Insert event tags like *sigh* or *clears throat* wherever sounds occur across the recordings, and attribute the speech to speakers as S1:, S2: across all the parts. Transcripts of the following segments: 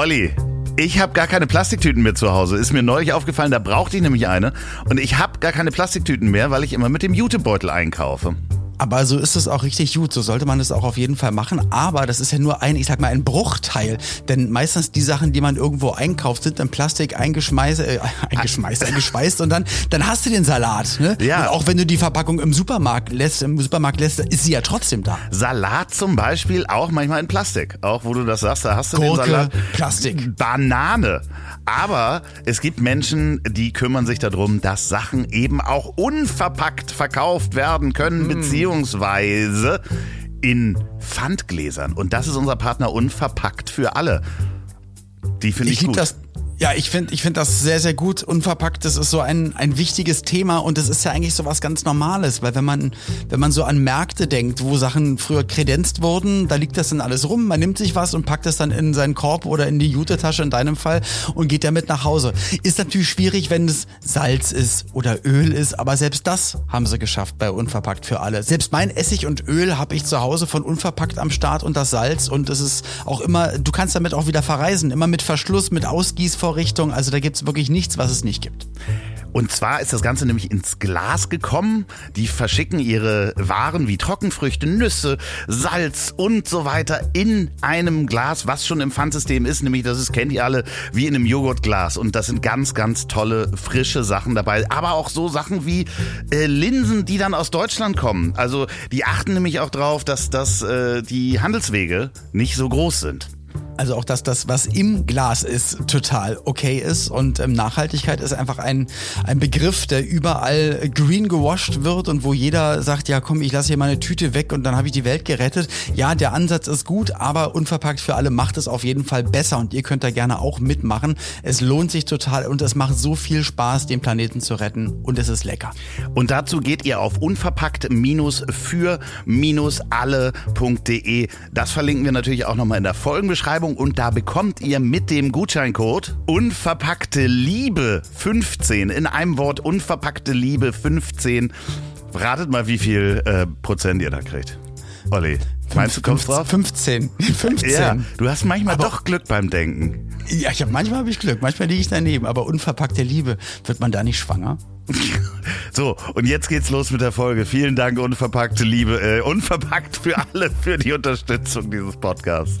S1: Olli, ich habe gar keine Plastiktüten mehr zu Hause. Ist mir neulich aufgefallen, da brauchte ich nämlich eine. Und ich habe gar keine Plastiktüten mehr, weil ich immer mit dem Jutebeutel einkaufe.
S2: Aber so ist es auch richtig gut. So sollte man es auch auf jeden Fall machen. Aber das ist ja nur ein, ich sag mal, ein Bruchteil. Denn meistens die Sachen, die man irgendwo einkauft, sind in Plastik eingeschmeißt, äh, *laughs* eingeschmeißt, eingeschweißt und dann, dann hast du den Salat. Ne?
S1: Ja.
S2: Und auch wenn du die Verpackung im Supermarkt lässt, im Supermarkt lässt, ist sie ja trotzdem da.
S1: Salat zum Beispiel auch manchmal in Plastik. Auch wo du das sagst, da hast du
S2: Gurke,
S1: den Salat.
S2: Plastik.
S1: Banane. Aber es gibt Menschen, die kümmern sich darum, dass Sachen eben auch unverpackt verkauft werden können, beziehungsweise in Pfandgläsern. Und das ist unser Partner Unverpackt für alle. Die finde ich,
S2: Ich
S1: gut.
S2: das. Ja, ich finde ich find das sehr, sehr gut. Unverpackt, das ist so ein, ein wichtiges Thema und das ist ja eigentlich so was ganz Normales, weil wenn man, wenn man so an Märkte denkt, wo Sachen früher kredenzt wurden, da liegt das dann alles rum, man nimmt sich was und packt es dann in seinen Korb oder in die Jutetasche in deinem Fall und geht damit nach Hause. Ist natürlich schwierig, wenn es Salz ist oder Öl ist, aber selbst das haben sie geschafft bei Unverpackt für alle. Selbst mein Essig und Öl habe ich zu Hause von Unverpackt am Start und das Salz und es ist auch immer, du kannst damit auch wieder verreisen, immer mit Verschluss, mit Ausgießvorrichtung, also da gibt's wirklich nichts, was es nicht gibt.
S1: Und zwar ist das Ganze nämlich ins Glas gekommen. Die verschicken ihre Waren wie Trockenfrüchte, Nüsse, Salz und so weiter in einem Glas, was schon im Pfandsystem ist. Nämlich, das ist, kennt ihr alle, wie in einem Joghurtglas. Und das sind ganz, ganz tolle, frische Sachen dabei. Aber auch so Sachen wie äh, Linsen, die dann aus Deutschland kommen. Also die achten nämlich auch drauf, dass, dass äh, die Handelswege nicht so groß sind.
S2: Also auch, dass das, was im Glas ist, total okay ist. Und ähm, Nachhaltigkeit ist einfach ein, ein Begriff, der überall green gewasht wird und wo jeder sagt, ja komm, ich lasse hier meine Tüte weg und dann habe ich die Welt gerettet. Ja, der Ansatz ist gut, aber unverpackt für alle macht es auf jeden Fall besser und ihr könnt da gerne auch mitmachen. Es lohnt sich total und es macht so viel Spaß, den Planeten zu retten und es ist lecker.
S1: Und dazu geht ihr auf unverpackt-für-alle.de. Das verlinken wir natürlich auch nochmal in der Folgenbeschreibung und da bekommt ihr mit dem Gutscheincode unverpackte Liebe 15 in einem Wort unverpackte Liebe 15. Ratet mal, wie viel äh, Prozent ihr da kriegt. Olli, meinst du, kommst drauf?
S2: 15. 15. *laughs*
S1: Ja, du hast manchmal
S2: Aber-
S1: doch Glück beim Denken.
S2: Ja, ich hab, manchmal habe ich Glück, manchmal liege ich daneben, aber unverpackte Liebe, wird man da nicht schwanger? *laughs*
S1: So, und jetzt geht's los mit der Folge. Vielen Dank, unverpackte Liebe, äh, unverpackt für alle für die Unterstützung dieses Podcasts.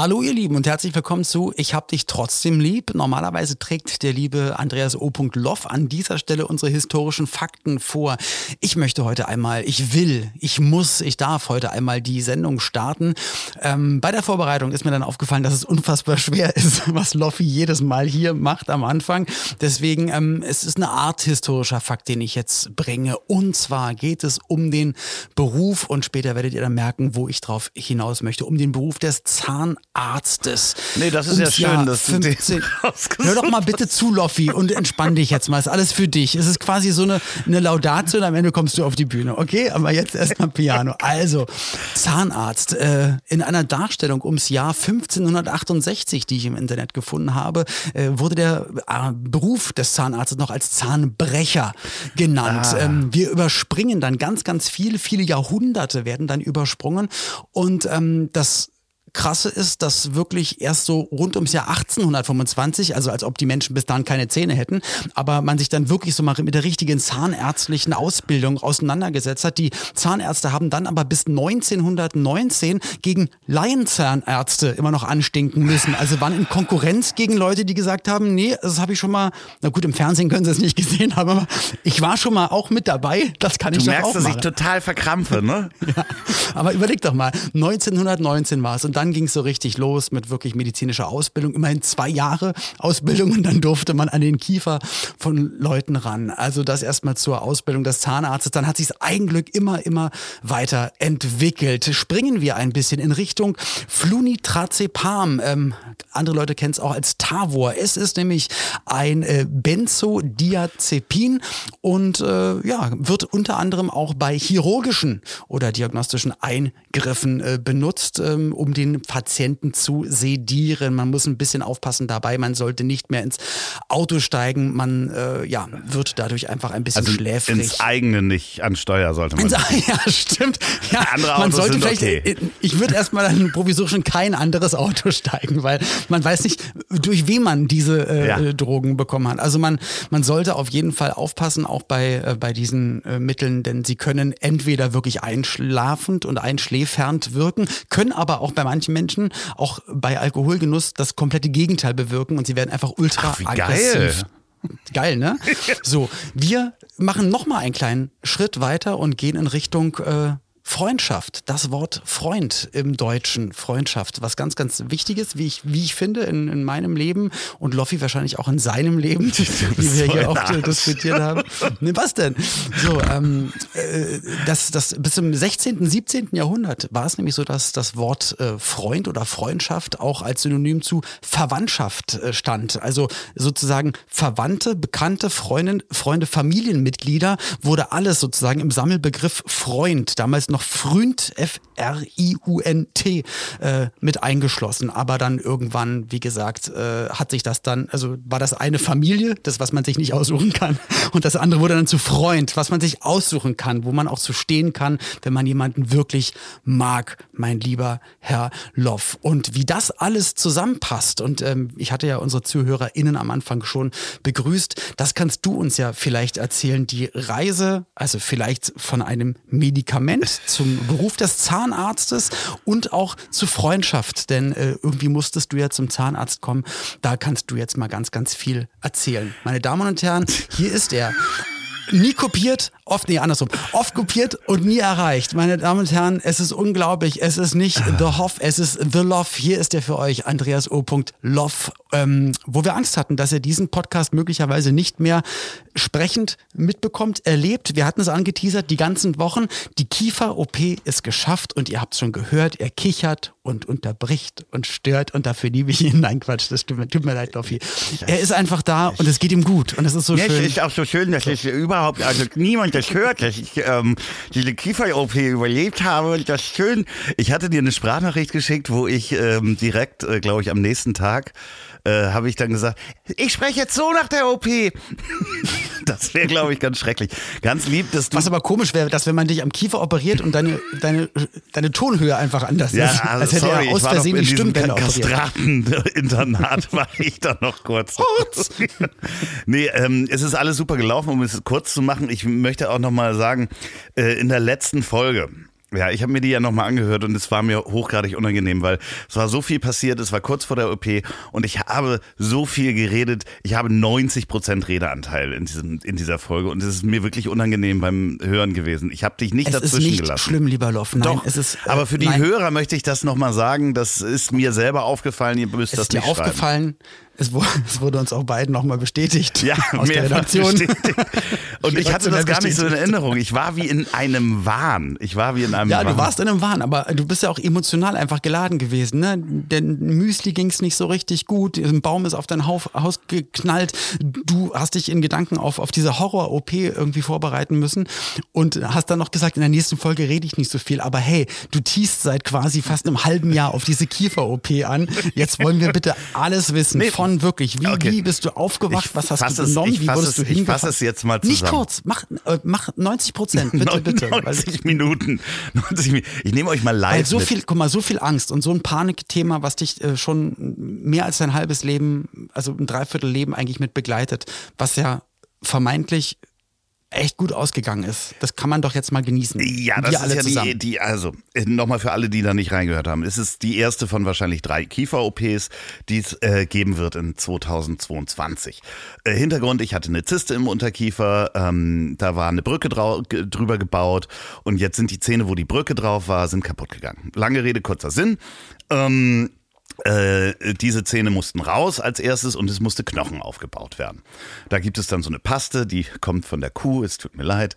S2: Hallo ihr Lieben und herzlich willkommen zu Ich hab dich trotzdem lieb. Normalerweise trägt der liebe Andreas O. Loff an dieser Stelle unsere historischen Fakten vor. Ich möchte heute einmal, ich will, ich muss, ich darf heute einmal die Sendung starten. Ähm, bei der Vorbereitung ist mir dann aufgefallen, dass es unfassbar schwer ist, *laughs* was Loffi jedes Mal hier macht am Anfang. Deswegen, ähm, es ist eine Art historischer Fakt, den ich jetzt bringe. Und zwar geht es um den Beruf und später werdet ihr dann merken, wo ich drauf hinaus möchte, um den Beruf des Zahnarztes.
S1: Nee, das ist ja schön,
S2: Jahr
S1: dass du den
S2: 15 *laughs*
S1: rausgesucht
S2: Hör doch mal bitte zu, Loffi, und entspann dich jetzt mal. Ist alles für dich. Es ist quasi so eine, eine Laudatio und am Ende kommst du auf die Bühne. Okay, aber jetzt erstmal Piano. Also, Zahnarzt. Äh, in einer Darstellung ums Jahr 1568, die ich im Internet gefunden habe, äh, wurde der äh, Beruf des Zahnarztes noch als Zahnbrecher genannt.
S1: Ah.
S2: Ähm, wir überspringen dann ganz, ganz viel, viele Jahrhunderte werden dann übersprungen und ähm, das Krasse ist, dass wirklich erst so rund ums Jahr 1825, also als ob die Menschen bis dahin keine Zähne hätten, aber man sich dann wirklich so mal mit der richtigen zahnärztlichen Ausbildung auseinandergesetzt hat. Die Zahnärzte haben dann aber bis 1919 gegen Laienzahnärzte immer noch anstinken müssen. Also waren in Konkurrenz gegen Leute, die gesagt haben, nee, das habe ich schon mal, na gut, im Fernsehen können sie es nicht gesehen haben, aber ich war schon mal auch mit dabei, das kann ich
S1: Du merkst,
S2: auch
S1: dass ich total verkrampfe, ne? *laughs*
S2: Ja, aber überleg doch mal, 1919 war es und dann ging es so richtig los mit wirklich medizinischer Ausbildung. Immerhin zwei Jahre Ausbildung und dann durfte man an den Kiefer von Leuten ran. Also das erstmal zur Ausbildung des Zahnarztes. Dann hat sich das Eigenglück immer, immer weiter entwickelt. Springen wir ein bisschen in Richtung Flunitrazepam. Ähm, andere Leute kennen es auch als Tavor. Es ist nämlich ein äh, Benzodiazepin und äh, ja, wird unter anderem auch bei chirurgischen oder diagnostischen Eingriffen äh, benutzt, ähm, um den Patienten zu sedieren. Man muss ein bisschen aufpassen dabei. Man sollte nicht mehr ins Auto steigen. Man äh, ja, wird dadurch einfach ein bisschen
S1: Also
S2: schläfrig.
S1: ins eigene nicht an Steuer sollte man.
S2: Ins- *laughs* Ja, stimmt. Ja, *laughs*
S1: Andere
S2: man
S1: Autos
S2: sollte
S1: sind
S2: vielleicht,
S1: okay.
S2: ich würde erstmal dann provisorisch in kein anderes Auto *laughs* steigen, weil man weiß nicht, durch wen man diese äh,
S1: Ja.
S2: äh, Drogen bekommen hat. Also man, man sollte auf jeden Fall aufpassen, auch bei, äh, bei diesen äh, Mitteln, denn sie können entweder wirklich einschlafend und einschläfernd wirken, können aber auch bei manchen Menschen, auch bei Alkoholgenuss, das komplette Gegenteil bewirken und sie werden einfach ultra
S1: Ach,
S2: aggressiv.
S1: geil.
S2: Geil, ne? *laughs* So, wir machen nochmal einen kleinen Schritt weiter und gehen in Richtung äh, Freundschaft. Das Wort Freund im Deutschen, Freundschaft, was ganz, ganz wichtig ist, wie ich, wie ich finde, in, in meinem Leben und Loffi wahrscheinlich auch in seinem Leben, *laughs* wie wir hier oft diskutiert haben. Ne, was denn? So, ähm, äh, das, das, bis zum 16., 17. Jahrhundert war es nämlich so, dass das Wort äh, Freund oder Freundschaft auch als Synonym zu Verwandtschaft äh, stand. Also sozusagen Verwandte, Bekannte, Freundin, Freunde, Familienmitglieder wurde alles sozusagen im Sammelbegriff Freund, damals noch Fründ, F-R-I-U-N-T, äh, mit eingeschlossen. Aber dann irgendwann, wie gesagt, äh, hat sich das dann, also war das eine Familie, das, was man sich nicht aussuchen kann. Und das andere wurde dann zu Freund, was man sich aussuchen kann, wo man auch zu stehen kann, wenn man jemanden wirklich mag, mein lieber Herr Loff. Und wie das alles zusammenpasst, und ähm, ich hatte ja unsere ZuhörerInnen am Anfang schon begrüßt, das kannst du uns ja vielleicht erzählen. Die Reise, also vielleicht von einem Medikament zum Beruf des Zahnarztes und auch zur Freundschaft, denn äh, irgendwie musstest du ja zum Zahnarzt kommen. Da kannst du jetzt mal ganz, ganz viel erzählen. Meine Damen und Herren, hier ist er. Nie kopiert, oft, nee, andersrum. Oft kopiert und nie erreicht. Meine Damen und Herren, es ist unglaublich. Es ist nicht The Hoff, es ist The Love. Hier ist er für euch, Andreas O. Loff, ähm, wo wir Angst hatten, dass er diesen Podcast möglicherweise nicht mehr sprechend mitbekommt, erlebt. Wir hatten es angeteasert, die ganzen Wochen. Die Kiefer-OP ist geschafft und ihr habt es schon gehört, er kichert und unterbricht und stört und dafür liebe ich ihn. Nein, Quatsch, das tut mir, tut mir leid, Loffi. Er ist einfach da und es geht ihm gut und es ist so
S1: Ja, es
S2: schön.
S1: ist auch so schön, dass ich überhaupt, also niemand das hört, dass ich ähm, diese Kiefer-OP überlebt habe. Und das schön. Ich hatte dir eine Sprachnachricht geschickt, wo ich ähm, direkt, äh, glaube ich, am nächsten Tag äh, habe ich dann gesagt, ich spreche jetzt so nach der OP. *laughs* das wäre, glaube ich, ganz schrecklich. Ganz lieb, dass du
S2: Was aber komisch wäre, dass wenn man dich am Kiefer operiert und deine, deine, deine Tonhöhe einfach anders
S1: Ja,
S2: ist,
S1: also
S2: als hätte
S1: sorry,
S2: er aus Versehen die Stimmbänder.
S1: Kastraten-Internat *laughs* war ich da noch kurz.
S2: Kurz. *laughs*
S1: nee, ähm, es ist alles super gelaufen, um es kurz zu machen. Ich möchte auch noch mal sagen, äh, in der letzten Folge, ja, ich habe mir die ja nochmal angehört und es war mir hochgradig unangenehm, weil es war so viel passiert, es war kurz vor der OP und ich habe so viel geredet. Ich habe 90 Prozent Redeanteil in, diesem, in dieser Folge und es ist mir wirklich unangenehm beim Hören gewesen. Ich habe dich nicht
S2: Es ist
S1: dazwischen
S2: nicht
S1: gelassen.
S2: schlimm, lieber Loff. Nein,
S1: Doch,
S2: es ist, äh,
S1: aber für die
S2: nein,
S1: Hörer möchte ich das nochmal sagen. Das ist mir selber aufgefallen. Ihr müsst
S2: es
S1: das
S2: ist dir
S1: nicht schreiben.
S2: aufgefallen, es wurde, *laughs* es wurde uns auch beiden nochmal bestätigt
S1: Ja, *laughs*
S2: aus der Redaktion.
S1: bestätigt. Und *laughs* ich hatte das gar nicht so in. Erinnerung. Ich war wie in einem Wahn. Ich war wie in einem
S2: Ja,
S1: Wahn.
S2: du warst in einem Wahn, aber du bist ja auch emotional einfach geladen gewesen. Ne? Denn Müsli ging es nicht so richtig gut, ein Baum ist auf dein Haus, Haus geknallt, du hast dich in Gedanken auf, auf diese Horror-OP irgendwie vorbereiten müssen und hast dann noch gesagt, in der nächsten Folge rede ich nicht so viel, aber hey, du teast seit quasi fast einem halben Jahr auf diese Kiefer-OP an. Jetzt wollen wir bitte alles wissen
S1: Nee.
S2: von wirklich, wie,
S1: Okay.
S2: wie bist du aufgewacht,
S1: Ich
S2: was hast du
S1: es-
S2: genommen,
S1: ich
S2: wie wurdest
S1: es-
S2: du
S1: ich
S2: hingefahren?
S1: fass es jetzt mal
S2: Nicht
S1: zusammen.
S2: kurz, mach, äh, mach 90 Prozent, *laughs* bitte, bitte. weil-
S1: 90 Minuten. *laughs* 90 Minuten. Ich nehme euch mal live
S2: weil so
S1: mit.
S2: viel, guck mal, so viel Angst und so ein Panikthema, was dich äh, schon mehr als dein halbes Leben, also ein Dreiviertel Leben eigentlich mit begleitet, was ja vermeintlich echt gut ausgegangen ist. Das kann man doch jetzt mal genießen.
S1: Ja, das
S2: Wir
S1: ist ja
S2: zusammen.
S1: die, die, also nochmal für alle, die da nicht reingehört haben. Es ist die erste von wahrscheinlich drei Kiefer-OPs, die es äh, geben wird in 2022. Äh, Hintergrund, ich hatte eine Zyste im Unterkiefer, ähm, da war eine Brücke drüber gebaut und jetzt sind die Zähne, wo die Brücke drauf war, sind kaputt gegangen. Lange Rede, kurzer Sinn. Ähm, äh, diese Zähne mussten raus als erstes und es musste Knochen aufgebaut werden. Da gibt es dann so eine Paste, die kommt von der Kuh, es tut mir leid.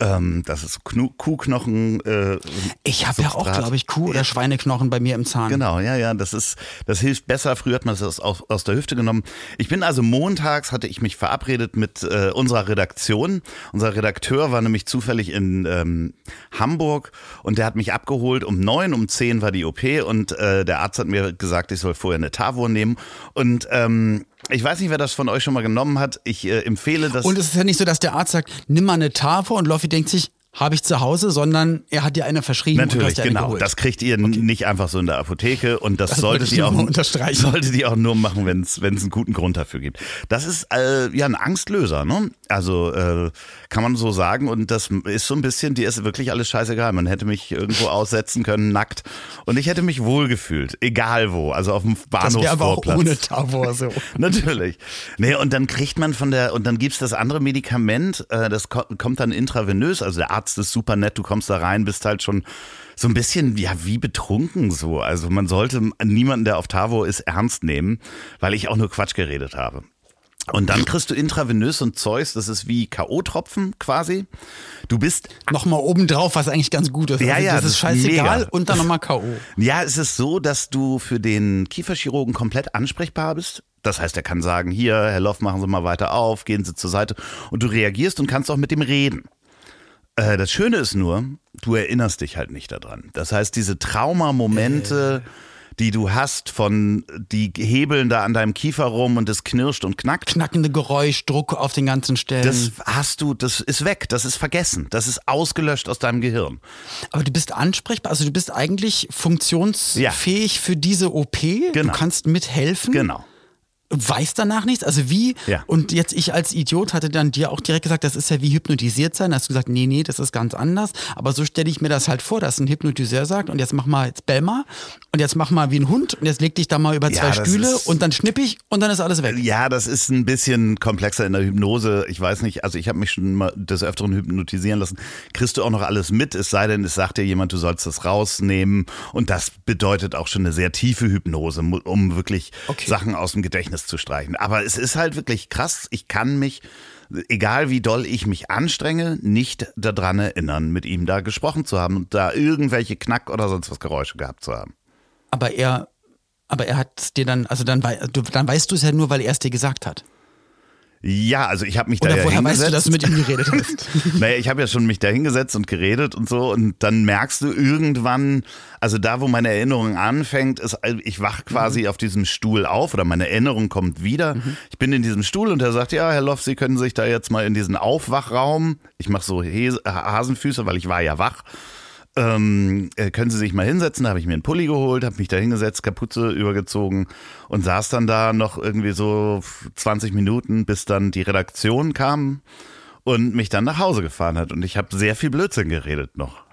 S1: Ähm, das ist Knu Kuhknochen. Äh,
S2: Ich habe ja auch, glaube ich, Kuh- oder Schweineknochen bei mir im Zahn.
S1: Genau, ja, ja, das ist, das hilft besser. Früher hat man das aus, aus der Hüfte genommen. Ich bin also montags hatte ich mich verabredet mit äh, unserer Redaktion. Unser Redakteur war nämlich zufällig in ähm, Hamburg und der hat mich abgeholt um neun, um zehn war die OP und äh, der Arzt hat mir gesagt, ich soll vorher eine Tavor nehmen und ähm, ich weiß nicht, wer das von euch schon mal genommen hat. Ich äh, empfehle das.
S2: Und es ist ja nicht so, dass der Arzt sagt, nimm mal eine Tafel und Loffi denkt sich, habe ich zu Hause, sondern er hat dir eine verschrieben
S1: Natürlich, genau.
S2: geholt.
S1: Das kriegt ihr nicht einfach so in der Apotheke und das,
S2: Das
S1: solltet ihr auch solltet ihr auch nur machen, wenn es wenn es einen guten Grund dafür gibt. Das ist äh, ja ein Angstlöser, ne? Also äh, kann man so sagen und das ist so ein bisschen, dir ist wirklich alles scheißegal. Man hätte mich irgendwo aussetzen können nackt und ich hätte mich wohlgefühlt, egal wo, also auf dem
S2: das wäre aber auch
S1: Bahnhofsvorplatz.
S2: ohne Tavor so. *laughs*
S1: Natürlich. Nee, und dann kriegt man von der, und dann gibt's das andere Medikament, äh, das ko kommt dann intravenös, also der Arzt ist super nett, du kommst da rein, bist halt schon so ein bisschen, ja, wie betrunken so. Also man sollte niemanden, der auf Tavo ist, ernst nehmen, weil ich auch nur Quatsch geredet habe. Und dann kriegst du intravenös und Zeugs, das ist wie K.O.-Tropfen quasi. Du bist
S2: Nochmal obendrauf, was eigentlich ganz gut ist.
S1: Ja,
S2: also
S1: ja,
S2: das
S1: das
S2: ist
S1: ist
S2: scheißegal
S1: mega.
S2: und dann nochmal K.O. *laughs*
S1: Ja, es ist so, dass du für den Kieferchirurgen komplett ansprechbar bist. Das heißt, er kann sagen, hier, Herr Loff, machen Sie mal weiter auf, gehen Sie zur Seite. Und du reagierst und kannst auch mit dem reden. Äh, das Schöne ist nur, du erinnerst dich halt nicht daran. Das heißt, diese Traumamomente, die du hast von, die hebeln da an deinem Kiefer rum und es knirscht und knackt.
S2: Knackende Geräusch, Druck auf den ganzen Stellen.
S1: Das hast du, das ist weg, das ist vergessen, das ist ausgelöscht aus deinem Gehirn.
S2: Aber du bist ansprechbar, also du bist eigentlich funktionsfähig für diese OP. Du
S1: Genau.
S2: kannst mithelfen.
S1: Genau.
S2: Weiß danach nichts? Also wie?
S1: Ja.
S2: Und jetzt ich als Idiot hatte dann dir auch direkt gesagt, das ist ja wie hypnotisiert sein. Da hast du gesagt, nee, nee, das ist ganz anders. Aber so stelle ich mir das halt vor, dass ein Hypnotiseur sagt, und jetzt mach mal, jetzt bell mal, und jetzt mach mal wie ein Hund, und jetzt leg dich da mal über
S1: Ja,
S2: zwei Stühle,
S1: ist-
S2: und dann schnipp ich, und dann ist alles weg.
S1: Ja, das ist ein bisschen komplexer in der Hypnose. Ich weiß nicht, also ich habe mich schon mal des Öfteren hypnotisieren lassen. Kriegst du auch noch alles mit, es sei denn, es sagt dir jemand, du sollst das rausnehmen. Und das bedeutet auch schon eine sehr tiefe Hypnose, um wirklich
S2: Okay.
S1: Sachen aus dem Gedächtnis zu streichen. Aber es ist halt wirklich krass. Ich kann mich, egal wie doll ich mich anstrenge, nicht daran erinnern, mit ihm da gesprochen zu haben und da irgendwelche Knack oder sonst was Geräusche gehabt zu haben.
S2: Aber er, aber er hat dir dann, also dann, dann weißt du es ja nur, weil er es dir gesagt hat.
S1: Ja, also ich habe mich da
S2: Oder
S1: ja
S2: woher weißt
S1: hingesetzt.
S2: du, dass du mit ihm geredet hast? *laughs*
S1: Naja, ich habe ja schon mich da hingesetzt und geredet und so und dann merkst du irgendwann, also da, wo meine Erinnerung anfängt, ist, also ich wach quasi auf diesem Stuhl auf oder meine Erinnerung kommt wieder. Ich bin in diesem Stuhl und er sagt, ja, Herr Loff, Sie können sich da jetzt mal in diesen Aufwachraum, ich mache so Hasenfüße, weil ich war ja wach, ähm, äh, können Sie sich mal hinsetzen? Da habe ich mir einen Pulli geholt, habe mich da hingesetzt, Kapuze übergezogen und saß dann da noch irgendwie so 20 Minuten, bis dann die Redaktion kam und mich dann nach Hause gefahren hat. Und ich habe sehr viel Blödsinn geredet noch.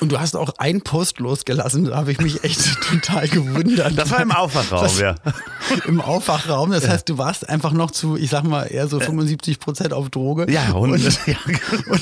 S2: Und du hast auch einen Post losgelassen, da habe ich mich echt *laughs* total gewundert.
S1: Das war im Aufwachraum,
S2: Das-
S1: ja. *laughs*
S2: Im Aufwachraum, das heißt, du warst einfach noch zu, ich sag mal, eher so 75 Prozent auf Droge.
S1: Äh. Ja, und, *laughs*
S2: und,
S1: ja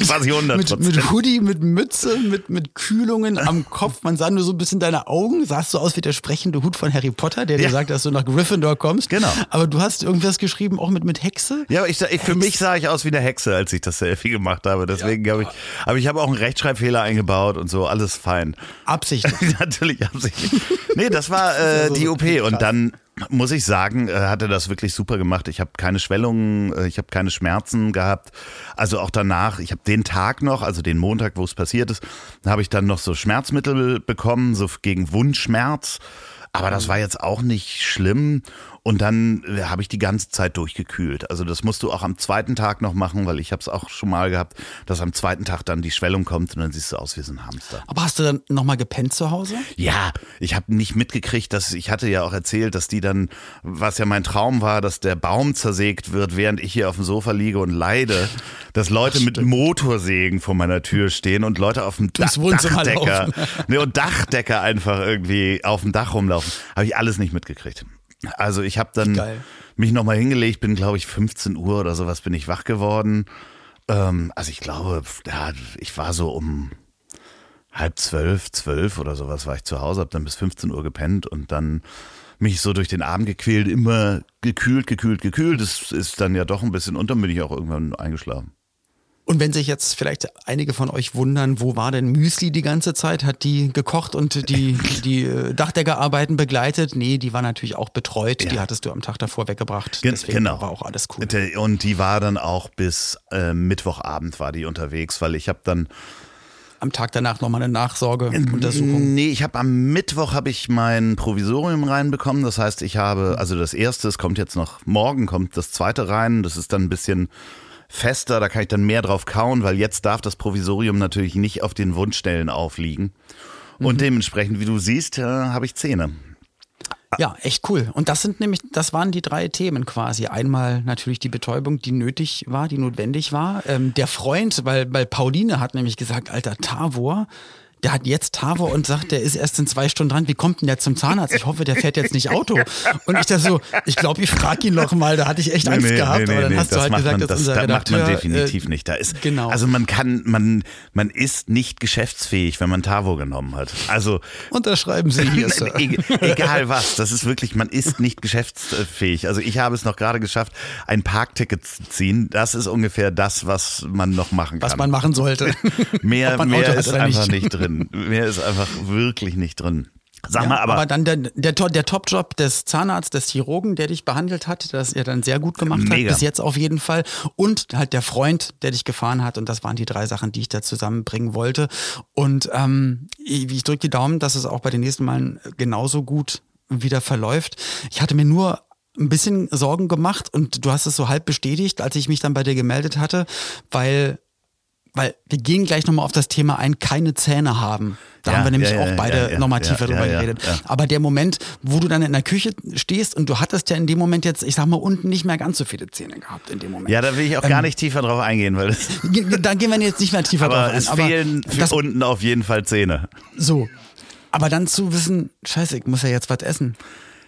S1: quasi 100
S2: mit, mit Hoodie, mit Mütze, mit, mit Kühlungen am Kopf. Man sah nur so ein bisschen deine Augen, sahst so aus wie der sprechende Hut von Harry Potter, der
S1: Ja.
S2: dir sagt, dass du nach Gryffindor kommst.
S1: Genau.
S2: Aber du hast irgendwas geschrieben, auch mit, mit Hexe.
S1: Ja, aber ich, ich, für mich sah ich aus wie eine Hexe, als ich das Selfie gemacht habe. Deswegen habe ich, aber ich habe auch einen Rechtschreibfehler eingebaut und so, alles fein.
S2: Absichtlich. *laughs*
S1: Natürlich absichtlich. Nee, das war *laughs* äh,
S2: so
S1: die OP und dann muss ich sagen, äh, hat er das wirklich super gemacht. Ich habe keine Schwellungen, äh, ich habe keine Schmerzen gehabt. Also auch danach, ich habe den Tag noch, also den Montag, wo es passiert ist, habe ich dann noch so Schmerzmittel bekommen, so gegen Wundschmerz. Aber das war jetzt auch nicht schlimm. Und dann äh, habe ich die ganze Zeit durchgekühlt. Also das musst du auch am zweiten Tag noch machen, weil ich habe es auch schon mal gehabt, dass am zweiten Tag dann die Schwellung kommt und dann siehst du aus wie so ein Hamster.
S2: Aber hast du dann nochmal gepennt zu Hause?
S1: Ja, ich habe nicht mitgekriegt, dass ich hatte ja auch erzählt, dass die dann, was ja mein Traum war, dass der Baum zersägt wird, während ich hier auf dem Sofa liege und leide, *laughs* dass Leute mit Motorsägen vor meiner Tür stehen und Leute auf dem Dach, Dachdecker *laughs* ne, und Dachdecker einfach irgendwie auf dem Dach rumlaufen. Habe ich alles nicht mitgekriegt. Also ich habe dann mich nochmal hingelegt, bin glaube ich 15 Uhr oder sowas bin ich wach geworden. Ähm, also ich glaube, ja, ich war so um halb zwölf, zwölf oder sowas war ich zu Hause, habe dann bis 15 Uhr gepennt und dann mich so durch den Abend gequält, immer gekühlt, gekühlt, gekühlt. Das ist dann ja doch ein bisschen und dann bin ich auch irgendwann eingeschlafen.
S2: Und wenn sich jetzt vielleicht einige von euch wundern, wo war denn Müsli die ganze Zeit? Hat die gekocht und die, *laughs* die äh, Dachdeckerarbeiten begleitet? Nee, die war natürlich auch betreut. Ja. Die hattest du am Tag davor weggebracht.
S1: Gen Deswegen genau.
S2: war auch alles cool.
S1: Und die war dann auch bis äh, Mittwochabend war die unterwegs, weil ich habe dann
S2: am Tag danach nochmal eine Nachsorgeuntersuchung?
S1: Nee, ich habe am Mittwoch habe ich mein Provisorium reinbekommen. Das heißt, ich habe, also das erste, es kommt jetzt noch, morgen kommt das zweite rein. Das ist dann ein bisschen fester, da kann ich dann mehr drauf kauen, weil jetzt darf das Provisorium natürlich nicht auf den Wundstellen aufliegen. Und mhm. dementsprechend, wie du siehst, äh, habe ich Zähne.
S2: Ja, echt cool. Und das sind nämlich, das waren die drei Themen quasi. Einmal natürlich die Betäubung, die nötig war, die notwendig war. Ähm, der Freund, weil, weil Pauline hat nämlich gesagt, alter Tavor, der hat jetzt Tavor und sagt, der ist erst in zwei Stunden dran. Wie kommt denn der zum Zahnarzt? Ich hoffe, der fährt jetzt nicht Auto. Und ich da so, ich glaube, ich frage ihn noch mal. Da hatte ich echt Angst nee, gehabt. Nee, aber dann hast du halt gesagt,
S1: man,
S2: dass unser
S1: das
S2: Redakteur,
S1: macht man definitiv äh, nicht. Da ist, genau. Also man kann, man, man ist nicht geschäftsfähig, wenn man Tavor genommen hat. Also
S2: unterschreiben Sie hier, Sir. *laughs*
S1: egal was, das ist wirklich, man ist nicht geschäftsfähig. Also ich habe es noch gerade geschafft, ein Parkticket zu ziehen. Das ist ungefähr das, was man noch machen kann.
S2: Was man machen sollte. *laughs*
S1: mehr, mehr ist einfach nicht drin. Mehr ist einfach wirklich nicht drin. Sag ja, mal, aber.
S2: Aber dann der, der, der Top-Job des Zahnarztes, des Chirurgen, der dich behandelt hat, das er dann sehr gut gemacht Mega. hat, bis jetzt auf jeden Fall. Und halt der Freund, der dich gefahren hat. Und das waren die drei Sachen, die ich da zusammenbringen wollte. Und ähm, ich drücke die Daumen, dass es auch bei den nächsten Malen genauso gut wieder verläuft. Ich hatte mir nur ein bisschen Sorgen gemacht und du hast es so halb bestätigt, als ich mich dann bei dir gemeldet hatte, weil weil wir gehen gleich nochmal auf das Thema ein, keine Zähne haben. Da ja, haben wir nämlich ja, auch beide ja, nochmal tiefer drüber geredet. Aber der Moment, wo du dann in der Küche stehst und du hattest ja in dem Moment jetzt, ich sag mal, unten nicht mehr ganz so viele Zähne gehabt in dem Moment.
S1: Ja, da will ich auch ähm, gar nicht tiefer drauf eingehen, weil das *laughs*
S2: Da gehen wir jetzt nicht mehr tiefer
S1: aber
S2: drauf ein.
S1: Es aber fehlen das, unten auf jeden Fall Zähne.
S2: So. Aber dann zu wissen, scheiße, ich muss ja jetzt was essen.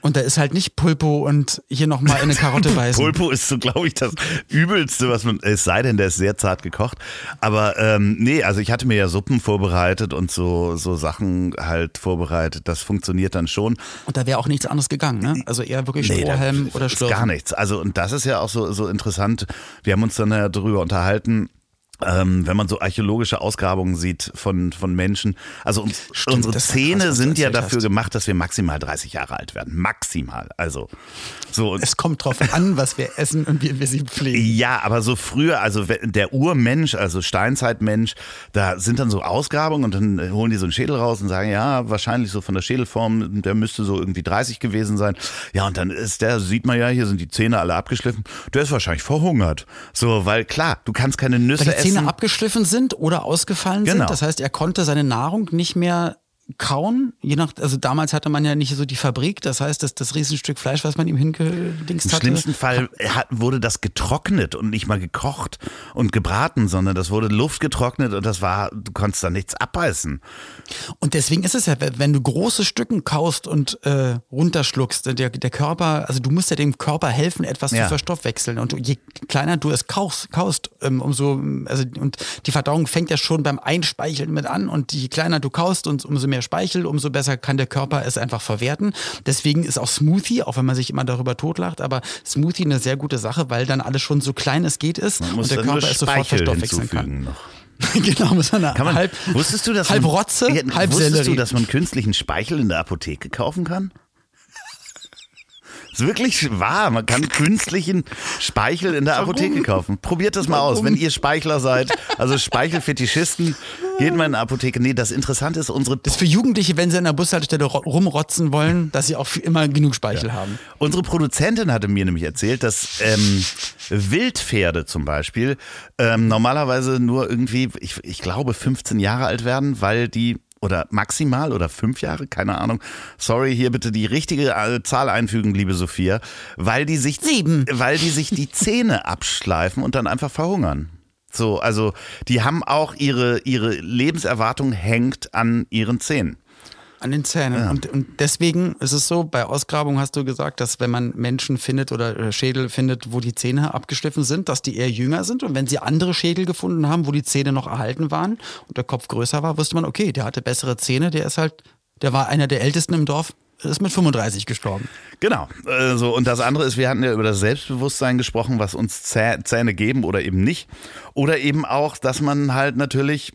S2: Und da ist halt nicht Pulpo und hier nochmal eine Karotte *laughs* beißen.
S1: Pulpo ist so, glaube ich, das Übelste, was man, es sei denn, der ist sehr zart gekocht. Aber ähm, nee, also ich hatte mir ja Suppen vorbereitet und so, so Sachen halt vorbereitet. Das funktioniert dann schon.
S2: Und da wäre auch nichts anderes gegangen, ne? Also eher wirklich nee, Strohhalm oder Schlürfen.
S1: Gar nichts. Also und das ist ja auch so, so interessant. Wir haben uns dann ja darüber unterhalten, ähm, wenn man so archäologische Ausgrabungen sieht von, von Menschen. Also uns, Stimmt, unsere Zähne krass, sind ja dafür hast. gemacht, dass wir maximal 30 Jahre alt werden. Maximal. Also so.
S2: Es kommt drauf an, was wir essen und wie wir sie pflegen.
S1: Ja, aber so früher, also der Urmensch, also Steinzeitmensch, da sind dann so Ausgrabungen und dann holen die so einen Schädel raus und sagen, ja, wahrscheinlich so von der Schädelform, der müsste so irgendwie 30 gewesen sein. Ja, und dann ist der, sieht man ja, hier sind die Zähne alle abgeschliffen. Der ist wahrscheinlich verhungert. So, weil klar, du kannst keine Nüsse essen
S2: Zähne abgeschliffen sind oder ausgefallen genau. sind. Das heißt, er konnte seine Nahrung nicht mehr kauen, je nach, also damals hatte man ja nicht so die Fabrik, das heißt, das, das Riesenstück Fleisch, was man ihm hingedingst hatte.
S1: Im schlimmsten Fall hat, wurde das getrocknet und nicht mal gekocht und gebraten, sondern das wurde Luft getrocknet und das war, du konntest da nichts abbeißen.
S2: Und deswegen ist es ja, wenn du große Stücken kaust und äh, runterschluckst, der, der Körper, also du musst ja dem Körper helfen, etwas ja. zu verstoffwechseln und je kleiner du es kaust, kaust ähm, umso, also und die Verdauung fängt ja schon beim Einspeicheln mit an und je kleiner du kaust und umso mehr mehr Speichel, umso besser kann der Körper es einfach verwerten. Deswegen ist auch Smoothie, auch wenn man sich immer darüber totlacht, aber Smoothie eine sehr gute Sache, weil dann alles schon so klein es geht ist und der Körper es sofort verstoffwechseln kann. Noch. *laughs* genau, muss man,
S1: kann man halb, wusstest du, dass
S2: halb Rotze,
S1: man, halb Wusstest Sellerie. du, dass man künstlichen Speichel in der Apotheke kaufen kann? Ist wirklich wahr. Man kann künstlichen Speichel in der Apotheke kaufen. Probiert das mal aus, wenn ihr Speichler seid, also Speichelfetischisten. Geht mal in eine Apotheke. Nee, das Interessante ist, unsere
S2: Das ist für Jugendliche, wenn sie in der Bushaltestelle ro- rumrotzen wollen, dass sie auch immer genug Speichel haben.
S1: Unsere Produzentin hatte mir nämlich erzählt, dass ähm, Wildpferde zum Beispiel ähm, normalerweise nur irgendwie, ich, ich glaube, 15 Jahre alt werden, weil die oder maximal oder fünf Jahre, keine Ahnung. Sorry, hier bitte die richtige äh, Zahl einfügen, liebe Sophia, weil die sich
S2: Sieben.
S1: weil die sich die Zähne *laughs* abschleifen und dann einfach verhungern. So, also die haben auch ihre ihre Lebenserwartung hängt an ihren Zähnen.
S2: An den Zähnen. Und, und deswegen ist es so, bei Ausgrabungen hast du gesagt, dass wenn man Menschen findet oder äh, Schädel findet, wo die Zähne abgeschliffen sind, dass die eher jünger sind. Und wenn sie andere Schädel gefunden haben, wo die Zähne noch erhalten waren und der Kopf größer war, wusste man, okay, der hatte bessere Zähne, der ist halt, der war einer der ältesten im Dorf, ist mit 35 gestorben.
S1: Genau. Äh, so, und das andere ist, wir hatten ja über das Selbstbewusstsein gesprochen, was uns Zäh Zähne geben oder eben nicht. Oder eben auch, dass man halt natürlich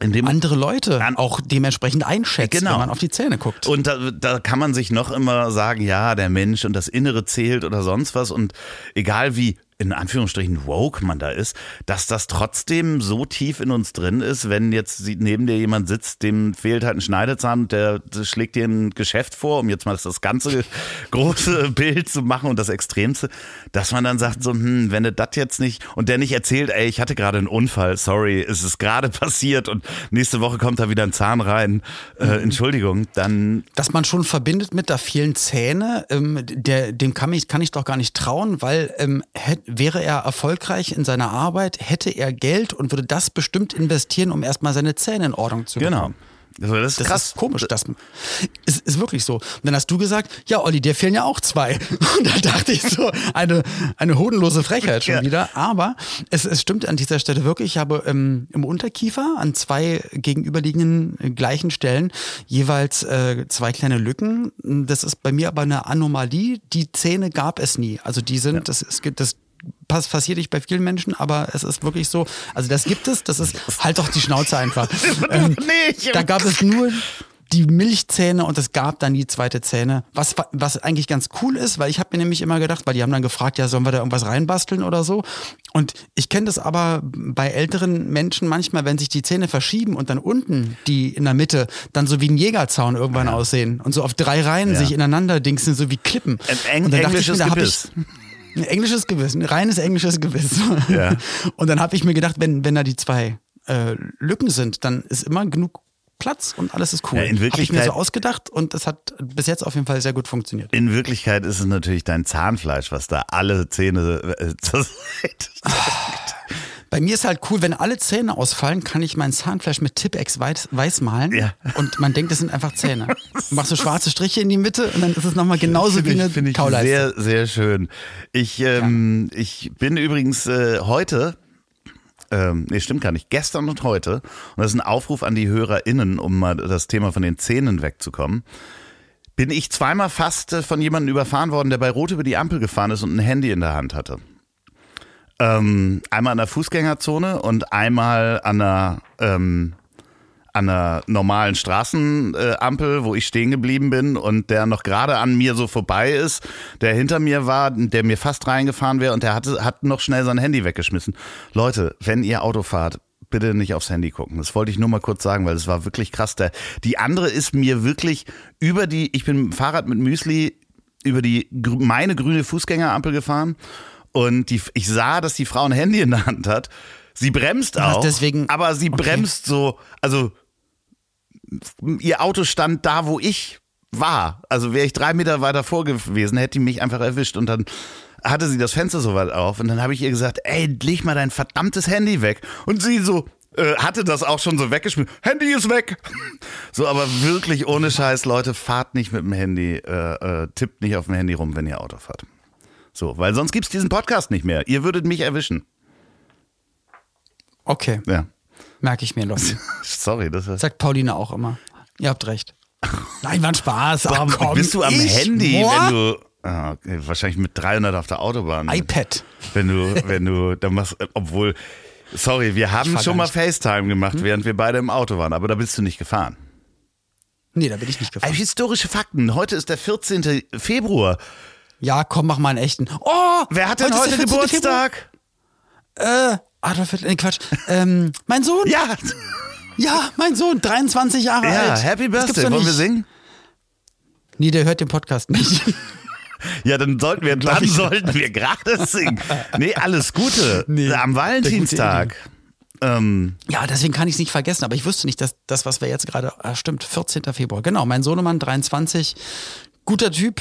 S2: Andere Leute
S1: An-
S2: auch dementsprechend einschätzt,
S1: Genau.
S2: wenn man auf die Zähne guckt.
S1: Und da, da kann man sich noch immer sagen, ja, der Mensch und das Innere zählt oder sonst was. Und egal wie in Anführungsstrichen woke man da ist, dass das trotzdem so tief in uns drin ist, wenn jetzt neben dir jemand sitzt, dem fehlt halt ein Schneidezahn, der, der schlägt dir ein Geschäft vor, um jetzt mal das ganze *laughs* große Bild zu machen und das Extremste, dass man dann sagt so, hm, wenn du das jetzt nicht und der nicht erzählt, ey, ich hatte gerade einen Unfall, sorry, es ist gerade *laughs* passiert und nächste Woche kommt da wieder ein Zahn rein, äh, Entschuldigung, dann
S2: dass man schon verbindet mit, da fehlen Zähne, ähm, der, dem kann ich, kann ich doch gar nicht trauen, weil ähm, hätt, wäre er erfolgreich in seiner Arbeit, hätte er Geld und würde das bestimmt investieren, um erstmal seine Zähne in Ordnung zu
S1: Genau.
S2: bekommen.
S1: Also das ist
S2: Das
S1: krass.
S2: ist komisch. Das ist, ist wirklich so. Und dann hast du gesagt, ja, Olli, dir fehlen ja auch zwei. *laughs* Und da dachte ich so, eine, eine hodenlose Frechheit schon
S1: Ja.
S2: wieder. Aber es, es stimmt an dieser Stelle wirklich. Ich habe ähm, im Unterkiefer an zwei gegenüberliegenden äh, gleichen Stellen jeweils äh, zwei kleine Lücken. Das ist bei mir aber eine Anomalie. Die Zähne gab es nie. Also die sind, das, es gibt das pass, passiert nicht bei vielen Menschen, aber es ist wirklich so. Also das gibt es, das ist halt doch die Schnauze einfach. *laughs* Ähm, da gab es nur die Milchzähne und es gab dann die zweite Zähne, was, was eigentlich ganz cool ist, weil ich habe mir nämlich immer gedacht, weil die haben dann gefragt, ja, sollen wir da irgendwas reinbasteln oder so? Und ich kenne das aber bei älteren Menschen manchmal, wenn sich die Zähne verschieben und dann unten die in der Mitte dann so wie ein Jägerzaun irgendwann aussehen und so auf drei Reihen
S1: Ja.
S2: sich ineinander dingsen, so wie Klippen.
S1: Eng-
S2: und dann dachte ich mir, da hab
S1: Gebiss.
S2: Ich, ein englisches Gewiss, ein reines englisches Gewiss.
S1: Ja. *laughs*
S2: Und dann habe ich mir gedacht, wenn, wenn da die zwei äh, Lücken sind, dann ist immer genug Platz und alles ist cool.
S1: Ja, in
S2: Hab ich mir
S1: Wirklichkeit-
S2: so ausgedacht und das hat bis jetzt auf jeden Fall sehr gut funktioniert.
S1: In Wirklichkeit ist es natürlich dein Zahnfleisch, was da alle Zähne äh, zur Seite *laughs*
S2: Bei mir ist halt cool, wenn alle Zähne ausfallen, kann ich mein Zahnfleisch mit Tippex weiß, weiß malen
S1: Ja.
S2: und man denkt, das sind einfach Zähne. *laughs* Du machst so schwarze Striche in die Mitte und dann ist es nochmal genauso
S1: Finde
S2: wie
S1: ich,
S2: eine
S1: finde ich
S2: Kauleiste.
S1: sehr, sehr schön. Ich, ähm, ich bin übrigens äh, heute, ähm, nee, stimmt gar nicht, gestern und heute, und das ist ein Aufruf an die HörerInnen, um mal das Thema von den Zähnen wegzukommen, bin ich zweimal fast äh, von jemandem überfahren worden, der bei Rot über die Ampel gefahren ist und ein Handy in der Hand hatte. Ähm, einmal an der Fußgängerzone und einmal an der, ähm, an einer normalen Straßenampel, wo ich stehen geblieben bin und der noch gerade an mir so vorbei ist, der hinter mir war, der mir fast reingefahren wäre und der hatte, hat noch schnell sein Handy weggeschmissen. Leute, wenn ihr Auto fahrt, bitte nicht aufs Handy gucken. Das wollte ich nur mal kurz sagen, weil es war wirklich krass. Der, die andere ist mir wirklich über die, ich bin mit dem Fahrrad mit Müsli über die meine grüne Fußgängerampel gefahren und die, ich sah, dass die Frau ein Handy in der Hand hat. Sie bremst auch,
S2: deswegen-
S1: aber sie
S2: Okay.
S1: bremst so, also ihr Auto stand da, wo ich war. Also wäre ich drei Meter weiter vor gewesen, hätte die mich einfach erwischt und dann hatte sie das Fenster so weit auf und dann habe ich ihr gesagt, ey, leg mal dein verdammtes Handy weg. Und sie so, äh, hatte das auch schon so weggeschmissen. Handy ist weg. *laughs* So, aber wirklich ohne Scheiß, Leute, fahrt nicht mit dem Handy, äh, äh, tippt nicht auf dem Handy rum, wenn ihr Auto fahrt. So, weil sonst gibt's diesen Podcast nicht mehr. Ihr würdet mich erwischen.
S2: Okay,
S1: Ja.
S2: merke ich mir, Leute. *laughs*
S1: Sorry, das ist.
S2: Sagt Pauline auch immer. Ihr habt recht. Nein, war ein Spaß. Ach, komm,
S1: bist du am? Handy,
S2: Boah.
S1: wenn du ah, wahrscheinlich mit 300 auf der Autobahn.
S2: iPad.
S1: Wenn du, wenn du, dann machst, obwohl, sorry, wir haben schon mal.
S2: Hm?
S1: FaceTime gemacht, während wir beide im Auto waren, aber da bist du nicht gefahren.
S2: Nee, da bin ich nicht gefahren.
S1: historische Fakten. Heute ist der 14. Februar.
S2: Ja, komm, mach mal einen echten. Oh!
S1: Wer hat denn heute,
S2: 14.
S1: Geburtstag?
S2: Äh, Adolf Hitler, nee, Quatsch. ähm, mein Sohn?
S1: Ja,
S2: Ja, mein Sohn, 23 Jahre
S1: Ja,
S2: alt.
S1: Happy
S2: Das gibt's
S1: Birthday. Wollen wir singen?
S2: Nee, der hört den Podcast nicht. *laughs*
S1: Ja, dann sollten wir, dann
S2: ich.
S1: sollten wir gerade singen. Nee, alles Gute. *laughs*
S2: Nee,
S1: Am Valentinstag. Ähm,
S2: Ja, deswegen kann ich es nicht vergessen, aber ich wusste nicht, dass das, was wir jetzt gerade, ah, stimmt, 14. Februar. Genau, mein Sohnemann, 23, guter Typ.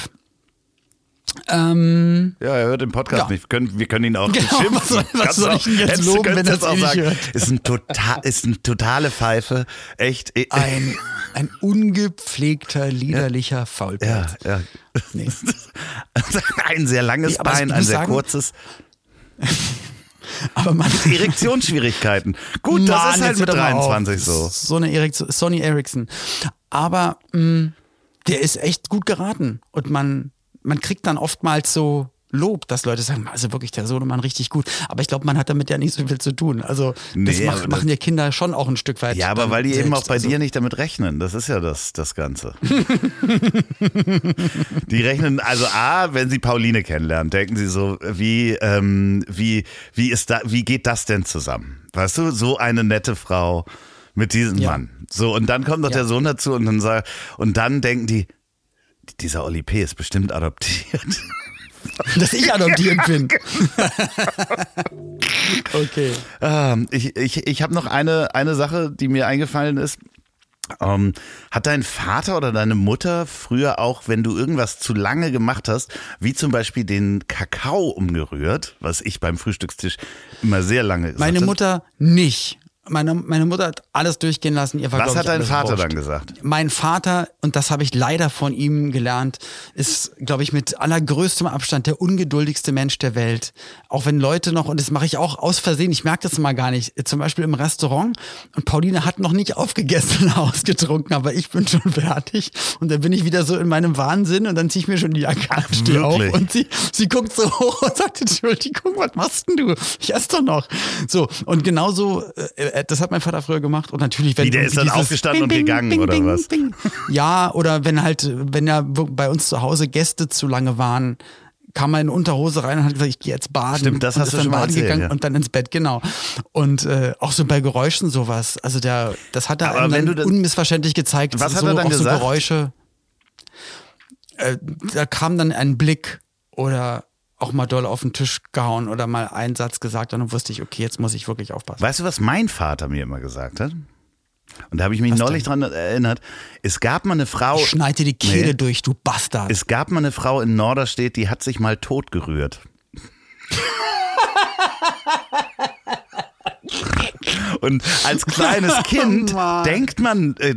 S2: Ähm,
S1: ja, er hört den Podcast
S2: Ja.
S1: nicht. Wir können, wir können ihn auch *laughs*
S2: Genau,
S1: beschimpfen.
S2: was soll- was
S1: Kannst
S2: soll
S1: du
S2: ich denn jetzt loben, wenn das
S1: auch sagen,
S2: hört?
S1: Ist ein total, ist eine totale Pfeife. Echt. eh,
S2: ein, ein ungepflegter, liederlicher Faulpelz.
S1: Ja, ja.
S2: Nee. *laughs*
S1: Ein sehr langes
S2: Nee,
S1: Bein, ein sehr
S2: sagen-
S1: kurzes. *laughs*
S2: Aber man,
S1: Erektionsschwierigkeiten. Gut, das
S2: Mann,
S1: ist halt mit
S2: hört doch mal auf.
S1: 23 so.
S2: So eine Erektion, Sony Ericsson. Aber mh, der ist echt gut geraten. Und man, man kriegt dann oftmals so Lob, dass Leute sagen, also wirklich der Sohnemann richtig gut. Aber ich glaube, man hat damit ja nicht so viel zu tun. Also das,
S1: Nee,
S2: mach,
S1: aber das-
S2: machen ja Kinder schon auch ein Stück weit.
S1: Ja, aber weil die eben
S2: selbst.
S1: auch bei
S2: also,
S1: dir nicht damit rechnen. Das ist ja das, das Ganze. *laughs* die rechnen, also A, wenn sie Pauline kennenlernen, denken sie so, wie, ähm, wie, wie ist da, wie geht das denn zusammen? Weißt du, so eine nette Frau mit diesem
S2: Ja.
S1: Mann. So, und dann kommt noch
S2: Ja.
S1: der Sohn dazu und dann sagt, und dann denken die, dieser Oli P. ist bestimmt adoptiert. *laughs*
S2: Dass ich adoptiert bin. *laughs* okay.
S1: Ähm, ich ich, ich habe noch eine, eine Sache, die mir eingefallen ist. Ähm, hat dein Vater oder deine Mutter früher auch, wenn du irgendwas zu lange gemacht hast, wie zum Beispiel den Kakao umgerührt, was ich beim Frühstückstisch immer sehr lange
S2: Meine
S1: sagte?
S2: Mutter nicht. Meine, meine Mutter hat alles durchgehen lassen. Ihr war,
S1: Was hat dein Vater
S2: wurscht.
S1: dann gesagt?
S2: Mein Vater, und das habe ich leider von ihm gelernt, ist, glaube ich, mit allergrößtem Abstand der ungeduldigste Mensch der Welt. Auch wenn Leute noch, und das mache ich auch aus Versehen, ich merke das mal gar nicht, zum Beispiel im Restaurant und Pauline hat noch nicht aufgegessen und *laughs* ausgetrunken, aber ich bin schon fertig und dann bin ich wieder so in meinem Wahnsinn und dann ziehe ich mir schon die Jacke an, stehe auf und sie, sie guckt so *laughs* hoch und sagt, Entschuldigung, was machst denn du? Ich esse doch noch. So, und genauso, äh, das hat mein Vater früher gemacht und natürlich, wenn
S1: Wie, der ist dann aufgestanden und gegangen, oder was?
S2: Ja, oder wenn halt, wenn ja bei uns zu Hause Gäste zu lange waren, kam er in Unterhose rein und hat gesagt, ich gehe jetzt baden.
S1: Stimmt, das
S2: und
S1: hast du
S2: dann
S1: schon mal
S2: baden
S1: erzählt,
S2: gegangen
S1: ja.
S2: und dann ins Bett, genau. Und äh, auch so bei Geräuschen sowas. Also der, das hat er
S1: Aber
S2: einem dann- unmissverständlich gezeigt.
S1: Was hat
S2: so,
S1: er dann
S2: auch so
S1: gesagt?
S2: Geräusche. Äh, da kam dann ein Blick oder auch mal doll auf den Tisch gehauen oder mal einen Satz gesagt und dann wusste ich, okay, jetzt muss ich wirklich aufpassen.
S1: Weißt du, was mein Vater mir immer gesagt hat? Und da habe ich mich
S2: Was
S1: neulich dran erinnert. Es gab mal eine Frau.
S2: Ich schneide die Kehle
S1: Nee.
S2: durch, du Bastard.
S1: Es gab mal eine Frau in Norderstedt, die hat sich mal tot gerührt. Und als kleines *laughs* Kind
S2: Mann.
S1: denkt man, äh,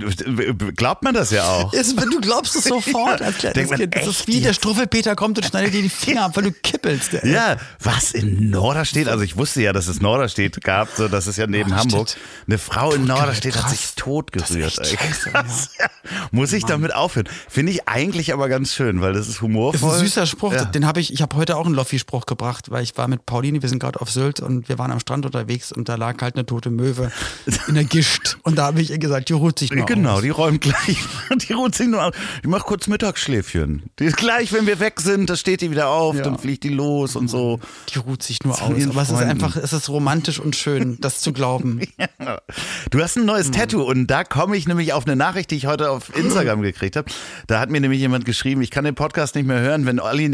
S1: glaubt man das ja auch.
S2: Du glaubst es *laughs* sofort als kleines
S1: Denkt man,
S2: Kind. Das ist wie der
S1: jetzt?
S2: Struffelpeter kommt und schneidet dir die Finger ab, weil du kippelst. ey.
S1: Ja, was in Norderstedt? Also ich wusste ja, dass es Norderstedt gab, so das ist ja neben
S2: Norderstedt.
S1: Hamburg. Eine Frau in Norderstedt hat sich tot gerührt.
S2: Das scheiße, *laughs*
S1: ja. Muss ich damit aufhören? Finde ich eigentlich aber ganz schön, weil das ist
S2: Das
S1: humorvoll.
S2: ist ein süßer Spruch.
S1: Ja.
S2: Den habe ich, ich habe heute auch einen Loffi-Spruch gebracht, weil ich war mit Pauline, wir sind gerade auf Sylt und wir waren am Strand unterwegs und da lag halt eine tote Möwe in der Gischt. Und da habe ich ihr gesagt, die ruht sich nur
S1: Genau,
S2: aus.
S1: die räumt gleich. *laughs* Die ruht sich nur aus. Die macht kurz Mittagsschläfchen. Die ist gleich, wenn wir weg sind, da steht die wieder auf,
S2: Ja.
S1: dann fliegt die los und so.
S2: Die ruht sich nur aus. es ist einfach, es ist romantisch und schön, das zu glauben. *laughs*
S1: Du hast ein neues
S2: Mhm.
S1: Tattoo und da komme ich nämlich auf eine Nachricht, die ich heute auf Instagram *laughs* gekriegt habe. Da hat mir nämlich jemand geschrieben, ich kann den Podcast nicht mehr hören, wenn Olli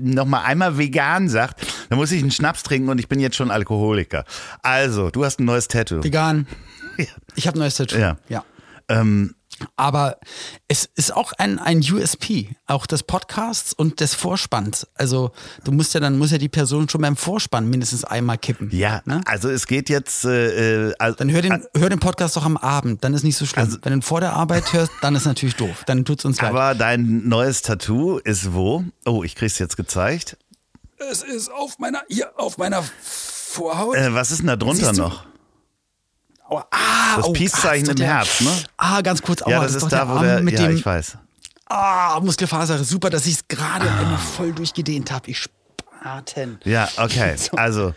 S1: noch mal einmal vegan sagt, dann muss ich einen Schnaps trinken und ich bin jetzt schon Alkoholiker. Also, du hast ein neues Tattoo.
S2: Vegan. *laughs* Ich habe ein neues Tattoo.
S1: Ja.
S2: ja.
S1: Ähm,
S2: Aber es ist auch ein, ein USP, auch des Podcasts und des Vorspanns. Also du musst ja dann muss ja die Person schon beim Vorspann mindestens einmal kippen.
S1: ja,
S2: Ne?
S1: also es geht jetzt. Äh, also,
S2: Dann hör den, hör den Podcast doch am Abend, dann ist nicht so schlimm.
S1: Also-
S2: Wenn du ihn vor der Arbeit hörst, dann ist natürlich doof. Dann tut's uns leid.
S1: aber dein neues Tattoo ist wo? Oh, ich krieg's jetzt gezeigt.
S2: es ist auf meiner, hier, auf meiner Vorhaut.
S1: Äh, was ist denn da drunter noch?
S2: Aua, ah,
S1: Das
S2: oh,
S1: Peace-Zeichen
S2: ah,
S1: im Herz, ne?
S2: Ah, ganz kurz. Aua,
S1: Ja, das,
S2: doch
S1: ist da, wo der.
S2: mit
S1: Ja,
S2: dem,
S1: ich weiß.
S2: Ah, Muskelfaser. Super, dass ich es gerade einmal voll durchgedehnt habe. Ich Spaten.
S1: Ja, okay. *laughs*
S2: So.
S1: Also,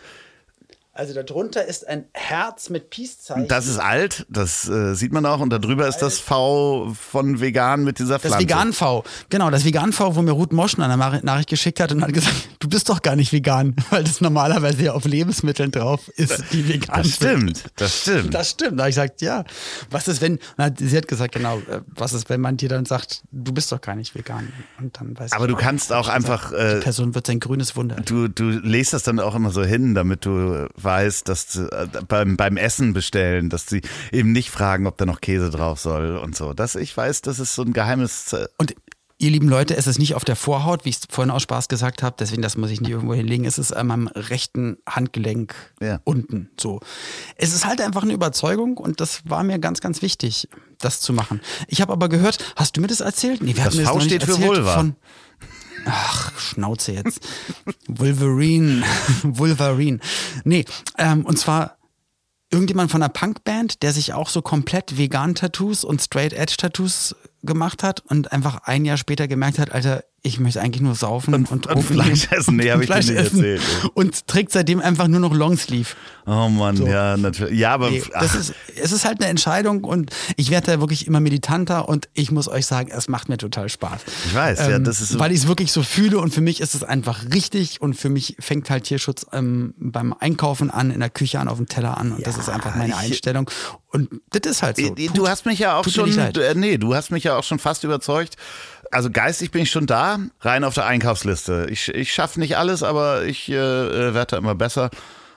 S2: Also darunter ist ein Herz mit Peace-Zeichen.
S1: Das ist alt, das äh, sieht man auch. Und darüber ist das V von vegan mit dieser Pflanze.
S2: Das Vegan-V. Genau, das Vegan-V, wo mir Ruth Moschen eine Nachricht geschickt hat und hat gesagt, du bist doch gar nicht vegan, *laughs* weil das normalerweise ja auf Lebensmitteln drauf ist, die vegan
S1: Das stimmt, das stimmt.
S2: Das stimmt. Da habe ich gesagt, ja. Was ist, wenn, na, sie hat gesagt, genau, äh, was ist, wenn man dir dann sagt, du bist doch gar nicht vegan? Und dann weiß
S1: Aber
S2: ich,
S1: du kannst auch einfach.
S2: die
S1: Äh,
S2: Person wird sein grünes Wunder.
S1: Du, du legst das dann auch immer so hin, damit du weißt, dass äh, beim, beim Essen bestellen, dass sie eben nicht fragen, ob da noch Käse drauf soll und so. Das, ich weiß, das ist so ein geheimes. äh,
S2: Und ihr lieben Leute, es ist nicht auf der Vorhaut, wie ich es vorhin aus Spaß gesagt habe, deswegen das muss ich nicht irgendwo hinlegen. Es ist an meinem rechten Handgelenk
S1: Ja.
S2: unten so. Es ist halt einfach eine Überzeugung und das war mir ganz, ganz wichtig, das zu machen. Ich habe aber gehört, hast du mir das erzählt? Nee, wir
S1: Das
S2: hatten
S1: V
S2: noch nicht
S1: steht für Vulva.
S2: Von, Ach, Schnauze jetzt. Wolverine. *laughs* Wolverine. Nee, ähm, und zwar irgendjemand von einer Punkband, der sich auch so komplett vegan Tattoos und Straight Edge Tattoos gemacht hat und einfach ein Jahr später gemerkt hat, Alter, ich möchte eigentlich nur saufen und,
S1: und
S2: Ofen
S1: Fleisch essen. Nee, hab ich dir
S2: Fleisch
S1: nicht
S2: essen.
S1: erzählt.
S2: Und trägt seitdem einfach nur noch Longsleeve.
S1: Oh Mann, ja, natürlich. Ja, aber
S2: Nee, das ist, es ist halt eine Entscheidung und ich werde da wirklich immer militanter und ich muss euch sagen, es macht mir total Spaß.
S1: ich weiß, ja,
S2: Ähm,
S1: das ist so.
S2: weil ich es wirklich so fühle und für mich ist es einfach richtig und für mich fängt halt Tierschutz ähm, beim Einkaufen an, in der Küche an, auf dem Teller an und das ist einfach meine
S1: ich-
S2: Einstellung und das ist halt so.
S1: Äh,
S2: Tut-
S1: Du hast mich ja auch schon, äh, nee, du hast mich ja auch schon fast überzeugt. Also geistig bin ich schon da, rein auf der Einkaufsliste. Ich, ich schaffe nicht alles, aber ich äh, äh, werde da immer besser.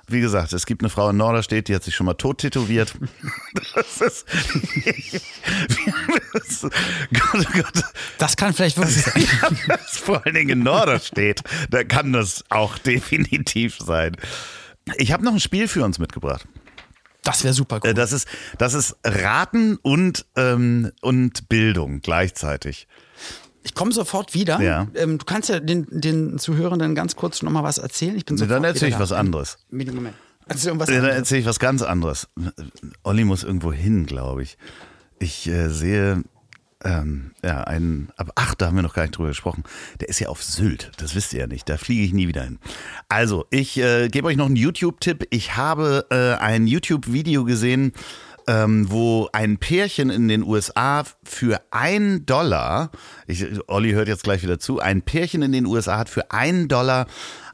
S1: Wie gesagt, es gibt eine Frau in Norderstedt, die hat sich schon mal tot tätowiert. *laughs* Das ist, das, Gott, oh Gott.
S2: Das kann vielleicht wirklich sein. *laughs*
S1: Ist vor allen Dingen in Norderstedt, da kann das auch definitiv sein. Ich habe noch ein Spiel für uns mitgebracht.
S2: Das wäre super
S1: Äh,
S2: cool.
S1: Das ist, das ist Raten und, ähm, und Bildung gleichzeitig.
S2: Ich komme sofort wieder.
S1: Ja.
S2: Ähm, du kannst ja den, den Zuhörenden ganz kurz noch mal was erzählen. Ich bin sofort
S1: Dann erzähle ich was
S2: da.
S1: anderes.
S2: Moment. Erzähl irgendwas
S1: Ja, Dann erzähle ich was ganz anderes. Olli muss irgendwo hin, glaube ich. Ich äh, sehe ähm, ja einen, aber ach, da haben wir noch gar nicht drüber gesprochen. Der ist ja auf Sylt, das wisst ihr ja nicht. Da fliege ich nie wieder hin. Also, ich äh, gebe euch noch einen YouTube-Tipp. Ich habe äh, ein YouTube-Video gesehen, ähm, wo ein Pärchen in den USA für ein Dollar, ich, Olli hört jetzt gleich wieder zu, ein Pärchen in den USA hat für einen Dollar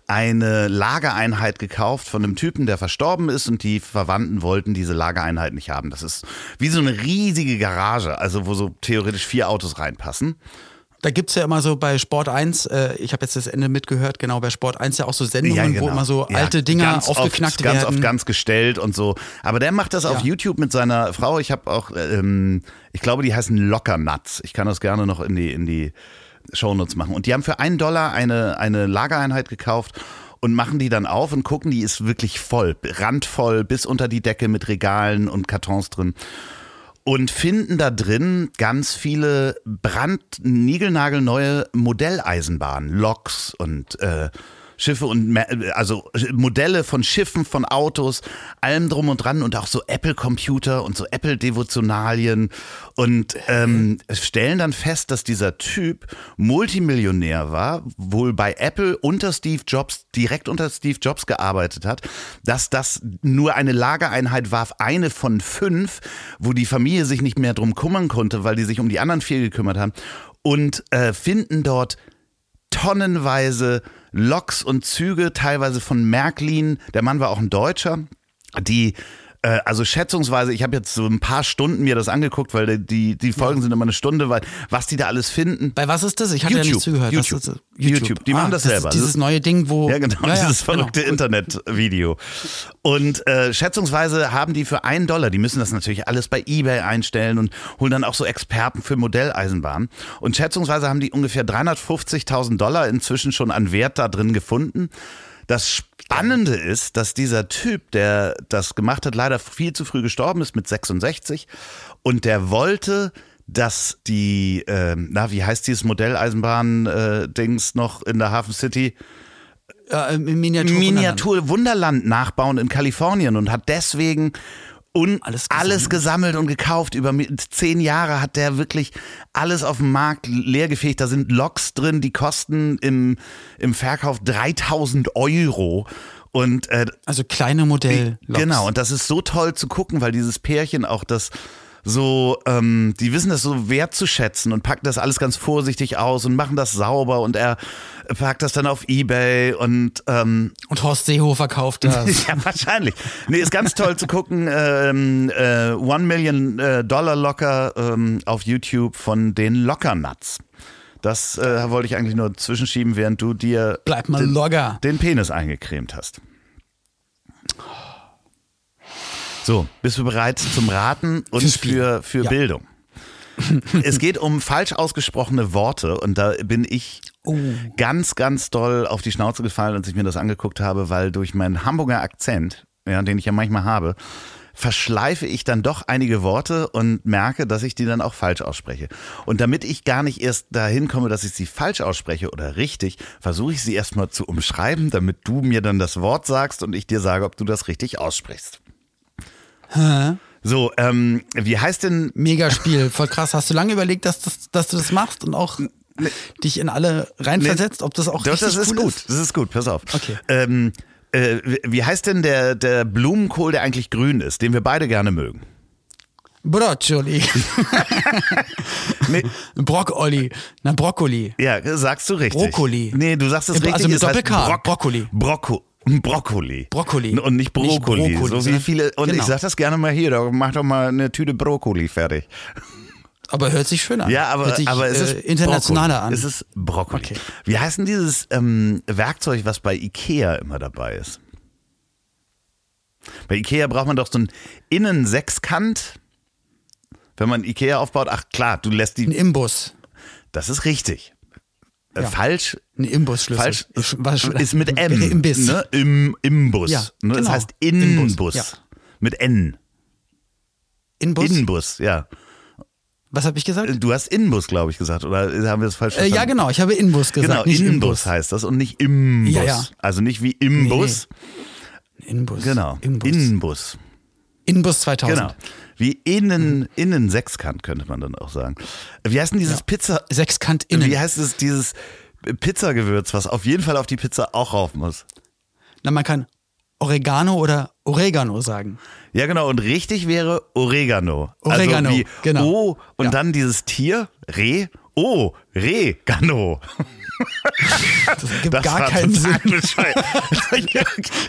S1: eine Lagereinheit gekauft von einem Typen, der verstorben ist und die Verwandten wollten diese Lagereinheit nicht haben. Das ist wie so eine riesige Garage, also wo so theoretisch vier Autos reinpassen.
S2: Da gibt's ja immer so bei Sport 1, äh, ich habe jetzt das Ende mitgehört, genau, bei Sport 1 ja auch so Sendungen, wo immer so
S1: Ja,
S2: alte Dinger
S1: ganz
S2: aufgeknackt
S1: oft,
S2: werden.
S1: Ganz oft ganz gestellt und so. Aber der macht das auf
S2: Ja.
S1: YouTube mit seiner Frau. Ich habe auch, ähm, ich glaube, die heißen Locker Nuts. Ich kann das gerne noch in die, in die Shownotes machen. Und die haben für einen Dollar eine, eine Lagereinheit gekauft und machen die dann auf und gucken, die ist wirklich voll, randvoll, bis unter die Decke mit Regalen und Kartons drin und finden da drin ganz viele brandniegelnagelneue Modelleisenbahnen, Loks und äh, Schiffe und also Modelle von Schiffen, von Autos, allem drum und dran und auch so Apple-Computer und so Apple-Devotionalien. Und ähm, stellen dann fest, dass dieser Typ Multimillionär war, wohl bei Apple unter Steve Jobs, direkt unter Steve Jobs gearbeitet hat, dass das nur eine Lagereinheit war, eine von fünf, wo die Familie sich nicht mehr drum kümmern konnte, weil die sich um die anderen vier gekümmert haben. Und äh, finden dort tonnenweise Loks und Züge, teilweise von Märklin. Der Mann war auch ein Deutscher, die äh, also schätzungsweise, ich habe jetzt so ein paar Stunden mir das angeguckt, weil die, die Folgen sind immer eine Stunde, weil was die da alles finden.
S2: Bei was ist das? Ich hatte ja nicht
S1: YouTube,
S2: zugehört. Was
S1: YouTube.
S2: das?
S1: YouTube. Die machen das selber.
S2: Ist dieses neue Ding, wo.
S1: Ja, genau, dieses verrückte
S2: genau.
S1: Internetvideo. Und äh, schätzungsweise haben die für einen Dollar, die müssen das natürlich alles bei Ebay einstellen und holen dann auch so Experten für Modelleisenbahn. Und schätzungsweise haben die ungefähr 350.000 Dollar inzwischen schon an Wert da drin gefunden. Das Spannende ist, dass dieser Typ, der das gemacht hat, leider viel zu früh gestorben ist mit 66 und der wollte dass die, äh, na, wie heißt dieses Modelleisenbahn-Dings noch in der Hafen City?
S2: Äh, Miniatur.
S1: Miniatur Wunderland nachbauen in Kalifornien und hat deswegen und
S2: Alles
S1: alles,
S2: gesammelt.
S1: gesammelt und gekauft. Über zehn Jahre hat der wirklich alles auf dem Markt leergefegt. Da sind Loks drin, die kosten im, im Verkauf 3000 Euro. Und äh,
S2: Also kleine Modell.
S1: Genau, und das ist so toll zu gucken, weil dieses Pärchen auch das so, ähm, die wissen das so wertzuschätzen und packen das alles ganz vorsichtig aus und machen das sauber und er packt das dann auf Ebay und ähm,
S2: Und Horst Seehofer kauft das. *laughs*
S1: ja, wahrscheinlich. Nee, ist ganz toll zu gucken. Ähm, äh, One Million äh, Dollar Locker ähm, auf YouTube von den Lockernuts. Das äh, wollte ich eigentlich nur zwischenschieben, während du dir
S2: Bleib mal
S1: den,
S2: locker.
S1: den Penis eingecremt hast. So, bist du bereit zum Raten und für, für
S2: Ja.
S1: Bildung? *laughs* es geht um falsch ausgesprochene Worte und da bin ich
S2: Oh.
S1: ganz, ganz doll auf die Schnauze gefallen, als ich mir das angeguckt habe, weil durch meinen Hamburger Akzent, ja, den ich ja manchmal habe, verschleife ich dann doch einige Worte und merke, dass ich die dann auch falsch ausspreche. Und damit ich gar nicht erst dahin komme, dass ich sie falsch ausspreche oder richtig, versuche ich sie erstmal zu umschreiben, damit du mir dann das Wort sagst und ich dir sage, ob du das richtig aussprichst. So, ähm, wie heißt denn
S2: Megaspiel, voll krass. Hast du lange überlegt, dass, das, dass du das machst und auch dich in alle reinversetzt, ob das auch
S1: Doch,
S2: richtig
S1: das ist
S2: cool
S1: gut. Das ist gut, pass auf.
S2: Okay.
S1: Ähm, äh, wie- heißt denn der, der Blumenkohl, der eigentlich grün ist, den wir beide gerne mögen?
S2: Broccoli. *laughs*
S1: Nee,
S2: Broccoli. Na, Broccoli.
S1: ja, sagst du richtig.
S2: Brokkoli.
S1: Nee, du sagst es
S2: Also
S1: richtig.
S2: mit
S1: es heißt
S2: Doppel-K.
S1: Brock-
S2: Brokkoli.
S1: Brokkoli.
S2: Brokkoli.
S1: Und nicht
S2: Nicht
S1: Brokkoli.
S2: Brokkoli,
S1: so wie viele. Und ich
S2: Genau.
S1: sag das gerne mal hier, mach doch mal eine Tüte Brokkoli fertig.
S2: Aber hört sich schön an.
S1: Ja, aber,
S2: sich,
S1: aber es ist
S2: äh, internationaler
S1: Brokkoli.
S2: an.
S1: Es ist Brokkoli.
S2: Okay.
S1: Wie heißt denn dieses ähm, Werkzeug, was bei Ikea immer dabei ist? Bei Ikea braucht man doch so ein Innensechskant. Wenn man Ikea aufbaut, ach klar, du lässt
S2: ein
S1: die.
S2: Imbus.
S1: Das ist richtig. Äh,
S2: Ja.
S1: Falsch.
S2: Ein Imbusschlüssel.
S1: Falsch
S2: Ist- was-
S1: ist mit M.
S2: Imbiss.
S1: Ne? Im Imbus.
S2: Ja,
S1: ne? Das
S2: genau.
S1: heißt Innenbus.
S2: Imbus, ja.
S1: Mit N.
S2: Inbus?
S1: Innenbus, ja.
S2: Was habe ich gesagt?
S1: Du hast Innenbus, glaube ich, gesagt. Oder haben wir das falsch
S2: Äh,
S1: verstanden?
S2: ja, genau. Ich habe Inbus gesagt.
S1: Genau, Innenbus heißt das und nicht Imbus.
S2: Ja, ja.
S1: Also nicht wie Imbus.
S2: Inbus.
S1: Genau.
S2: Inbus.
S1: Innenbus.
S2: Inbus 2000.
S1: Genau. Wie innen, innen Sechskant könnte man dann auch sagen. Wie heißt denn dieses Pizza,
S2: Sechskant innen.
S1: wie heißt es, dieses Pizzagewürz, was auf jeden Fall auf die Pizza auch rauf muss?
S2: Na, man kann Oregano oder Oregano sagen.
S1: Ja, genau. Und richtig wäre Oregano.
S2: Oregano,
S1: also
S2: genau.
S1: O und
S2: Ja.
S1: dann dieses Tier, Reh. Oh, Regano.
S2: Das gibt
S1: Das
S2: gar keinen Sinn.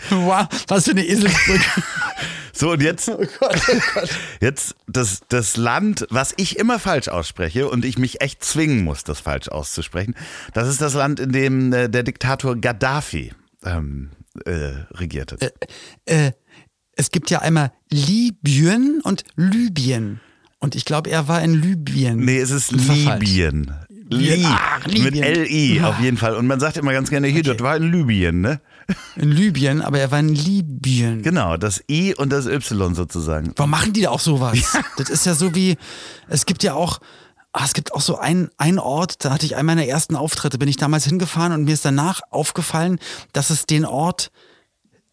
S2: wow, *laughs* was für eine Eselsbrücke.
S1: So, und jetzt, *laughs*
S2: oh Gott, oh Gott.
S1: jetzt das, das Land, was ich immer falsch ausspreche und ich mich echt zwingen muss, das falsch auszusprechen, das ist das Land, in dem äh, der Diktator Gaddafi ähm, äh, regierte.
S2: Äh, es gibt ja einmal Libyen und Libyen. Und ich glaube, er war in Libyen.
S1: nee, es ist. Libyen.
S2: Libyen.
S1: Li
S2: Ach,
S1: mit
S2: Libyen.
S1: L-I
S2: Ja.
S1: auf jeden Fall. Und man sagt immer ganz gerne, hier, das war in Libyen, ne?
S2: In Libyen, aber er war in Libyen.
S1: Genau, das I und das Y sozusagen.
S2: Warum machen die da auch sowas? Das ist ja so wie, es gibt ja auch, ah, es gibt auch so ein, ein Ort, da hatte ich einen meiner ersten Auftritte, bin ich damals hingefahren und mir ist danach aufgefallen, dass es den Ort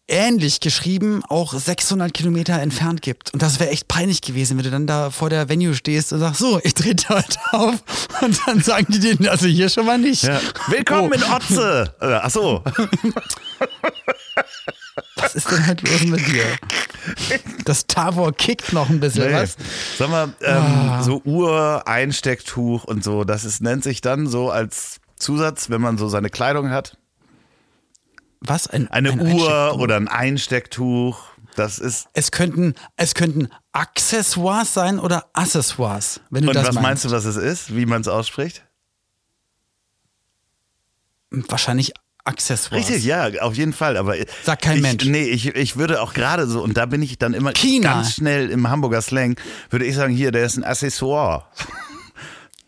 S2: ähnlich geschrieben auch 600 Kilometer entfernt gibt. Und das wäre echt peinlich gewesen, wenn du dann da vor der Venue stehst und sagst, so, ich trete heute auf. Und dann sagen die denen, also hier schon mal nicht.
S1: Ja. Willkommen
S2: Oh,
S1: in Otze! Äh, ach so.
S2: Was ist denn halt los mit dir? Das Tavor kickt noch ein bisschen,
S1: Nee.
S2: was?
S1: Sag mal, ähm, so Uhr-Einstecktuch und so, das ist, nennt sich dann so als Zusatz, wenn man so seine Kleidung hat.
S2: Was? Ein,
S1: Eine
S2: ein
S1: Uhr oder ein Einstecktuch. Das ist.
S2: Es könnten, es könnten Accessoires sein oder Accessoires, wenn du
S1: Und
S2: das
S1: was
S2: meinst.
S1: meinst du, was es ist? Wie man es ausspricht?
S2: Wahrscheinlich Accessoires.
S1: Richtig, ja, auf jeden Fall. Aber
S2: Sagt kein
S1: ich,
S2: Mensch.
S1: Nee, ich, ich würde auch gerade so, und da bin ich dann immer
S2: China.
S1: ganz schnell im Hamburger Slang, würde ich sagen, hier, der ist ein Accessoire.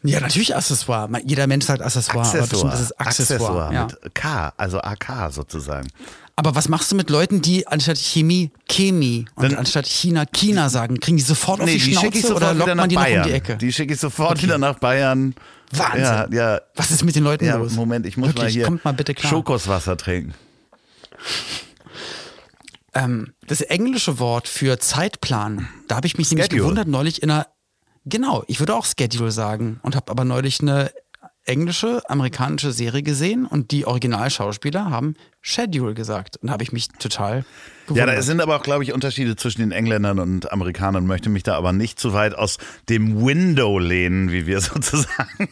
S2: Ja, natürlich Accessoire. Jeder Mensch sagt Accessoire, aber bestimmt ist es Accessoire. ja.
S1: mit K, also AK sozusagen.
S2: Aber was machst du mit Leuten, die anstatt Chemie Chemie und
S1: Dann-
S2: anstatt China China sagen? Kriegen die sofort auf
S1: Nee,
S2: die
S1: die schicke ich
S2: Schnauze oder lockt man die noch
S1: Bayern.
S2: um die Ecke?
S1: Die schicke ich sofort wieder nach Bayern.
S2: Wahnsinn.
S1: Ja, ja.
S2: Was ist mit den Leuten
S1: Ja,
S2: los?
S1: Moment, ich muss
S2: Wirklich,
S1: mal hier
S2: Kommt mal bitte klar.
S1: Schokoswasser trinken.
S2: Ähm, das englische Wort für Zeitplan, da habe ich mich nämlich
S1: Schedule.
S2: gewundert neulich in einer, genau, ich würde auch Schedule sagen und habe aber neulich eine englische, amerikanische Serie gesehen und die Originalschauspieler haben Schedule gesagt. Und da habe ich mich total
S1: Ja,
S2: gewundert.
S1: da sind aber auch, glaube ich, Unterschiede zwischen den Engländern und Amerikanern. Möchte mich da aber nicht zu weit aus dem Window lehnen, wie wir *laughs* sozusagen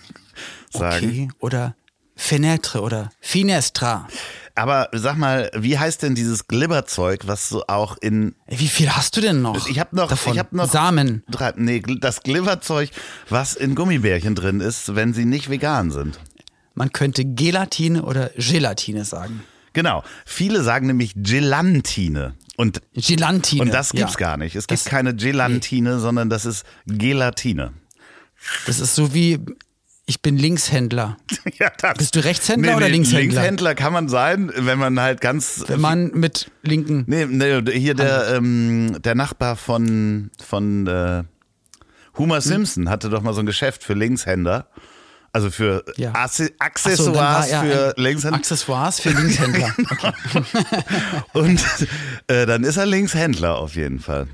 S1: sagen.
S2: okay. Oder Fenetre oder Finestra.
S1: Aber sag mal, wie heißt denn dieses Glibberzeug, was so auch in
S2: Wie viel hast du denn noch?
S1: Ich habe noch,
S2: davon?
S1: ich hab noch
S2: Samen.
S1: Drei, nee, das Glibberzeug, was in Gummibärchen drin ist, wenn sie nicht vegan sind.
S2: Man könnte Gelatine oder Gelatine sagen.
S1: Genau. Viele sagen nämlich Gelantine. Und,
S2: Gelantine.
S1: und das gibt's
S2: ja.
S1: gar nicht. Es gibt
S2: Das-
S1: keine Gelantine, sondern das ist Gelatine.
S2: Das ist so wie, ich bin Linkshändler. *laughs*
S1: ja, das.
S2: Bist du Rechtshändler oder Linkshändler?
S1: Linkshändler kann man sein, wenn man halt ganz.
S2: Wenn man mit linken.
S1: Nee, nee, hier der, ähm, der Nachbar von, von äh, Homer
S2: Hm?
S1: Simpson hatte doch mal so ein Geschäft für Linkshänder. Also für
S2: Ja. So,
S1: Accessoires
S2: er
S1: für Linkshänder.
S2: Accessoires für Linkshändler. *laughs* Okay,
S1: Und äh, dann ist er Linkshändler auf jeden Fall.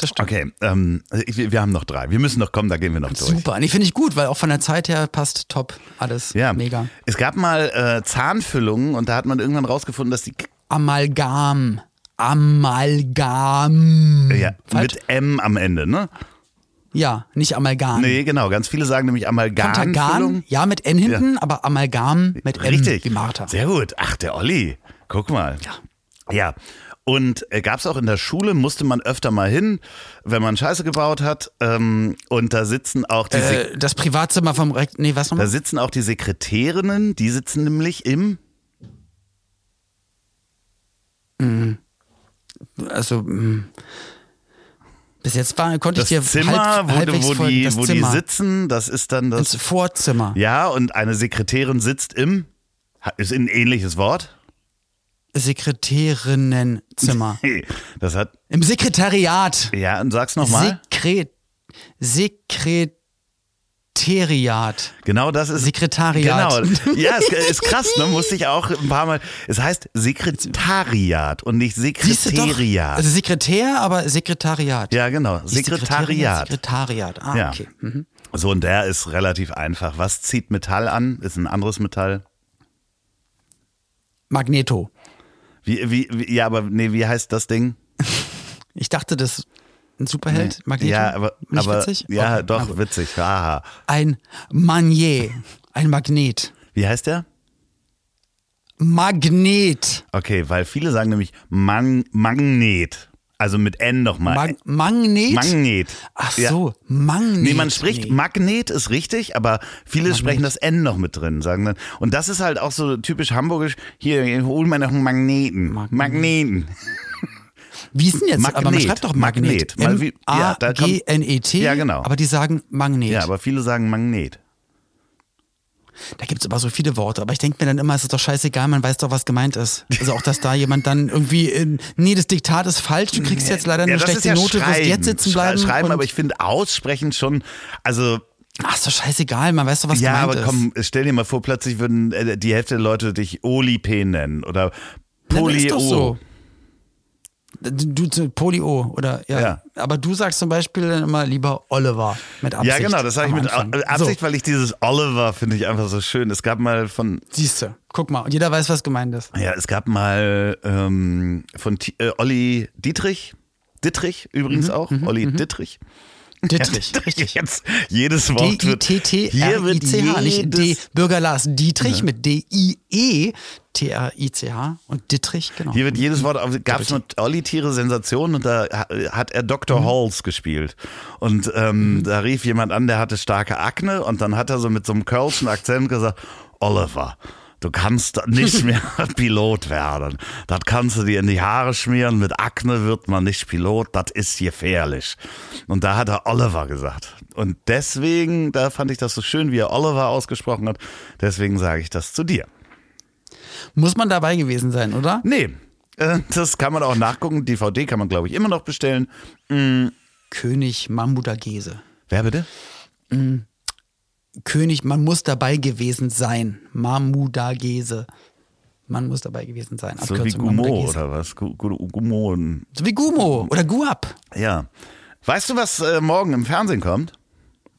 S2: Das stimmt.
S1: Okay, ähm, ich, wir haben noch drei. Wir müssen noch kommen, da gehen wir noch durch.
S2: Super. Nee, finde ich gut, weil auch von der Zeit her passt top. Alles
S1: Ja,
S2: mega.
S1: Es gab mal äh, Zahnfüllungen und da hat man irgendwann rausgefunden, dass die
S2: Amalgam. Amalgam.
S1: ja,
S2: Falsch?
S1: mit M am Ende, ne?
S2: Ja, nicht Amalgam.
S1: Nee, genau. Ganz viele sagen nämlich
S2: Kontergan,
S1: Amalgamfüllung.
S2: ja, mit N hinten, aber Amalgam mit M
S1: Richtig.
S2: wie Martha.
S1: Sehr gut. Ach, der Olli. Guck mal. Ja. Ja. Und äh, gab es auch in der Schule, musste man öfter mal hin, wenn man Scheiße gebaut hat. Ähm, und da sitzen auch die,
S2: Äh, das Privatzimmer vom Rekt. Nee, was
S1: da
S2: nochmal?
S1: sitzen auch die Sekretärinnen, die sitzen nämlich im
S2: Also, mh. bis jetzt war, konnte
S1: das
S2: ich dir
S1: Zimmer,
S2: halb,
S1: wo, wo, die,
S2: das
S1: wo die
S2: Zimmer.
S1: sitzen. Das ist dann
S2: Ins
S1: das.
S2: Vorzimmer.
S1: Ja, und eine Sekretärin sitzt im. Ist ein ähnliches Wort?
S2: Sekretärinnenzimmer.
S1: Das hat.
S2: Im Sekretariat.
S1: Ja, und sag's nochmal.
S2: Sekret Sekretariat.
S1: Genau das ist.
S2: Sekretariat.
S1: Genau. *laughs* Ja, ist, ist krass, ne? Musste ich auch ein paar Mal. Es heißt Sekretariat und nicht? Sekretariat.
S2: Also Sekretär, aber Sekretariat.
S1: ja, genau. Sekretariat.
S2: Sekretariat. Ah,
S1: Ja.
S2: okay. Mhm.
S1: So, und der ist relativ einfach. Was zieht Metall an? Ist ein anderes Metall.
S2: Magneto.
S1: Wie, wie, wie, ja, aber nee, wie heißt das Ding?
S2: Ich dachte, das ein Superheld, Magneto.
S1: Ja, aber,
S2: Nicht
S1: aber
S2: witzig?
S1: ja,
S2: Okay,
S1: doch,
S2: gut.
S1: witzig. Haha.
S2: Ein Magnet. Ein Magnet.
S1: Wie heißt der?
S2: Magnet.
S1: Okay, weil viele sagen nämlich Man Magnet. Also mit N nochmal.
S2: Mag Magnet?
S1: Magnet.
S2: Ach
S1: Ja.
S2: so, Magnet.
S1: Nee, man spricht
S2: Nee.
S1: Magnet ist richtig, aber viele sprechen das N noch mit drin, sagen dann. Und das ist halt auch so typisch hamburgisch. Hier, hol mir noch einen Magneten.
S2: Magnet.
S1: Magneten.
S2: Wie ist denn jetzt? Aber man
S1: Magnet.
S2: schreibt doch Magnet.
S1: Magnet. Mal wie- ja, da kommt-
S2: M-A-G-N-E-T.
S1: Ja, genau.
S2: Aber die sagen Magnet.
S1: Ja, aber viele sagen Magnet.
S2: Da gibt's aber so viele Worte. Aber ich denke mir dann immer, es ist doch scheißegal, man weiß doch, was gemeint ist. Also auch, dass da jemand dann irgendwie, äh, nee, das Diktat ist falsch, du kriegst jetzt leider eine
S1: ja,
S2: schlechte
S1: ja
S2: Note, du wirst jetzt sitzen bleiben.
S1: Schreiben, aber ich finde aussprechen schon, also
S2: ach, ist doch scheißegal, man weiß doch, was
S1: ja,
S2: gemeint
S1: aber
S2: ist.
S1: komm, stell dir mal vor, plötzlich würden äh, die Hälfte der Leute dich Oli P nennen oder
S2: Na, das ist doch so. Du, du Polio oder ja.
S1: Ja.
S2: Aber du sagst zum Beispiel dann immer lieber Oliver mit Absicht.
S1: Ja, genau, das sage ich mit
S2: Anfang.
S1: Absicht, weil ich dieses Oliver finde ich einfach so schön. Es gab mal von,
S2: So, siehst du, guck mal, und jeder weiß, was gemeint ist.
S1: ja, es gab mal ähm, von T äh, Olli Dietrich, Dittrich übrigens
S2: Mhm,
S1: auch, Olli Dittrich.
S2: Dittrich,
S1: Ja,
S2: richtig.
S1: Jetzt, jedes Wort wird, hier wird
S2: D-I-T-T-R-I-C-H, nicht D.
S1: jedes,
S2: Bürger Lars Dietrich mit D-I-E-T-R-I-C-H und Dittrich, genau.
S1: hier wird jedes Wort, gab es mit Olli Tiere Sensationen und da ha- hat er Dr. Halls gespielt. Und ähm, da rief jemand an, der hatte starke Akne und dann hat er so mit so einem Kölschen Akzent gesagt, Oliver, du kannst nicht *laughs* mehr Pilot werden. Das kannst du dir in die Haare schmieren, mit Akne wird man nicht Pilot, das ist gefährlich. Und da hat er Oliver gesagt. Und deswegen, da fand ich das so schön, wie er Oliver ausgesprochen hat, deswegen sage ich das zu dir.
S2: Muss man dabei gewesen sein, oder?
S1: Nee, äh, das kann man auch nachgucken. DVD kann man, glaube ich, immer noch bestellen.
S2: König Mamudagese.
S1: Wer bitte?
S2: König, man muss dabei gewesen sein. Mamudagese. Man muss dabei gewesen sein.
S1: So wie
S2: Abkürzung
S1: Gumo
S2: Mamudagese.
S1: oder was? Gu- Gu- Gumo.
S2: So wie Gumo oder Guap.
S1: Ja. Weißt du, was äh, morgen im Fernsehen kommt?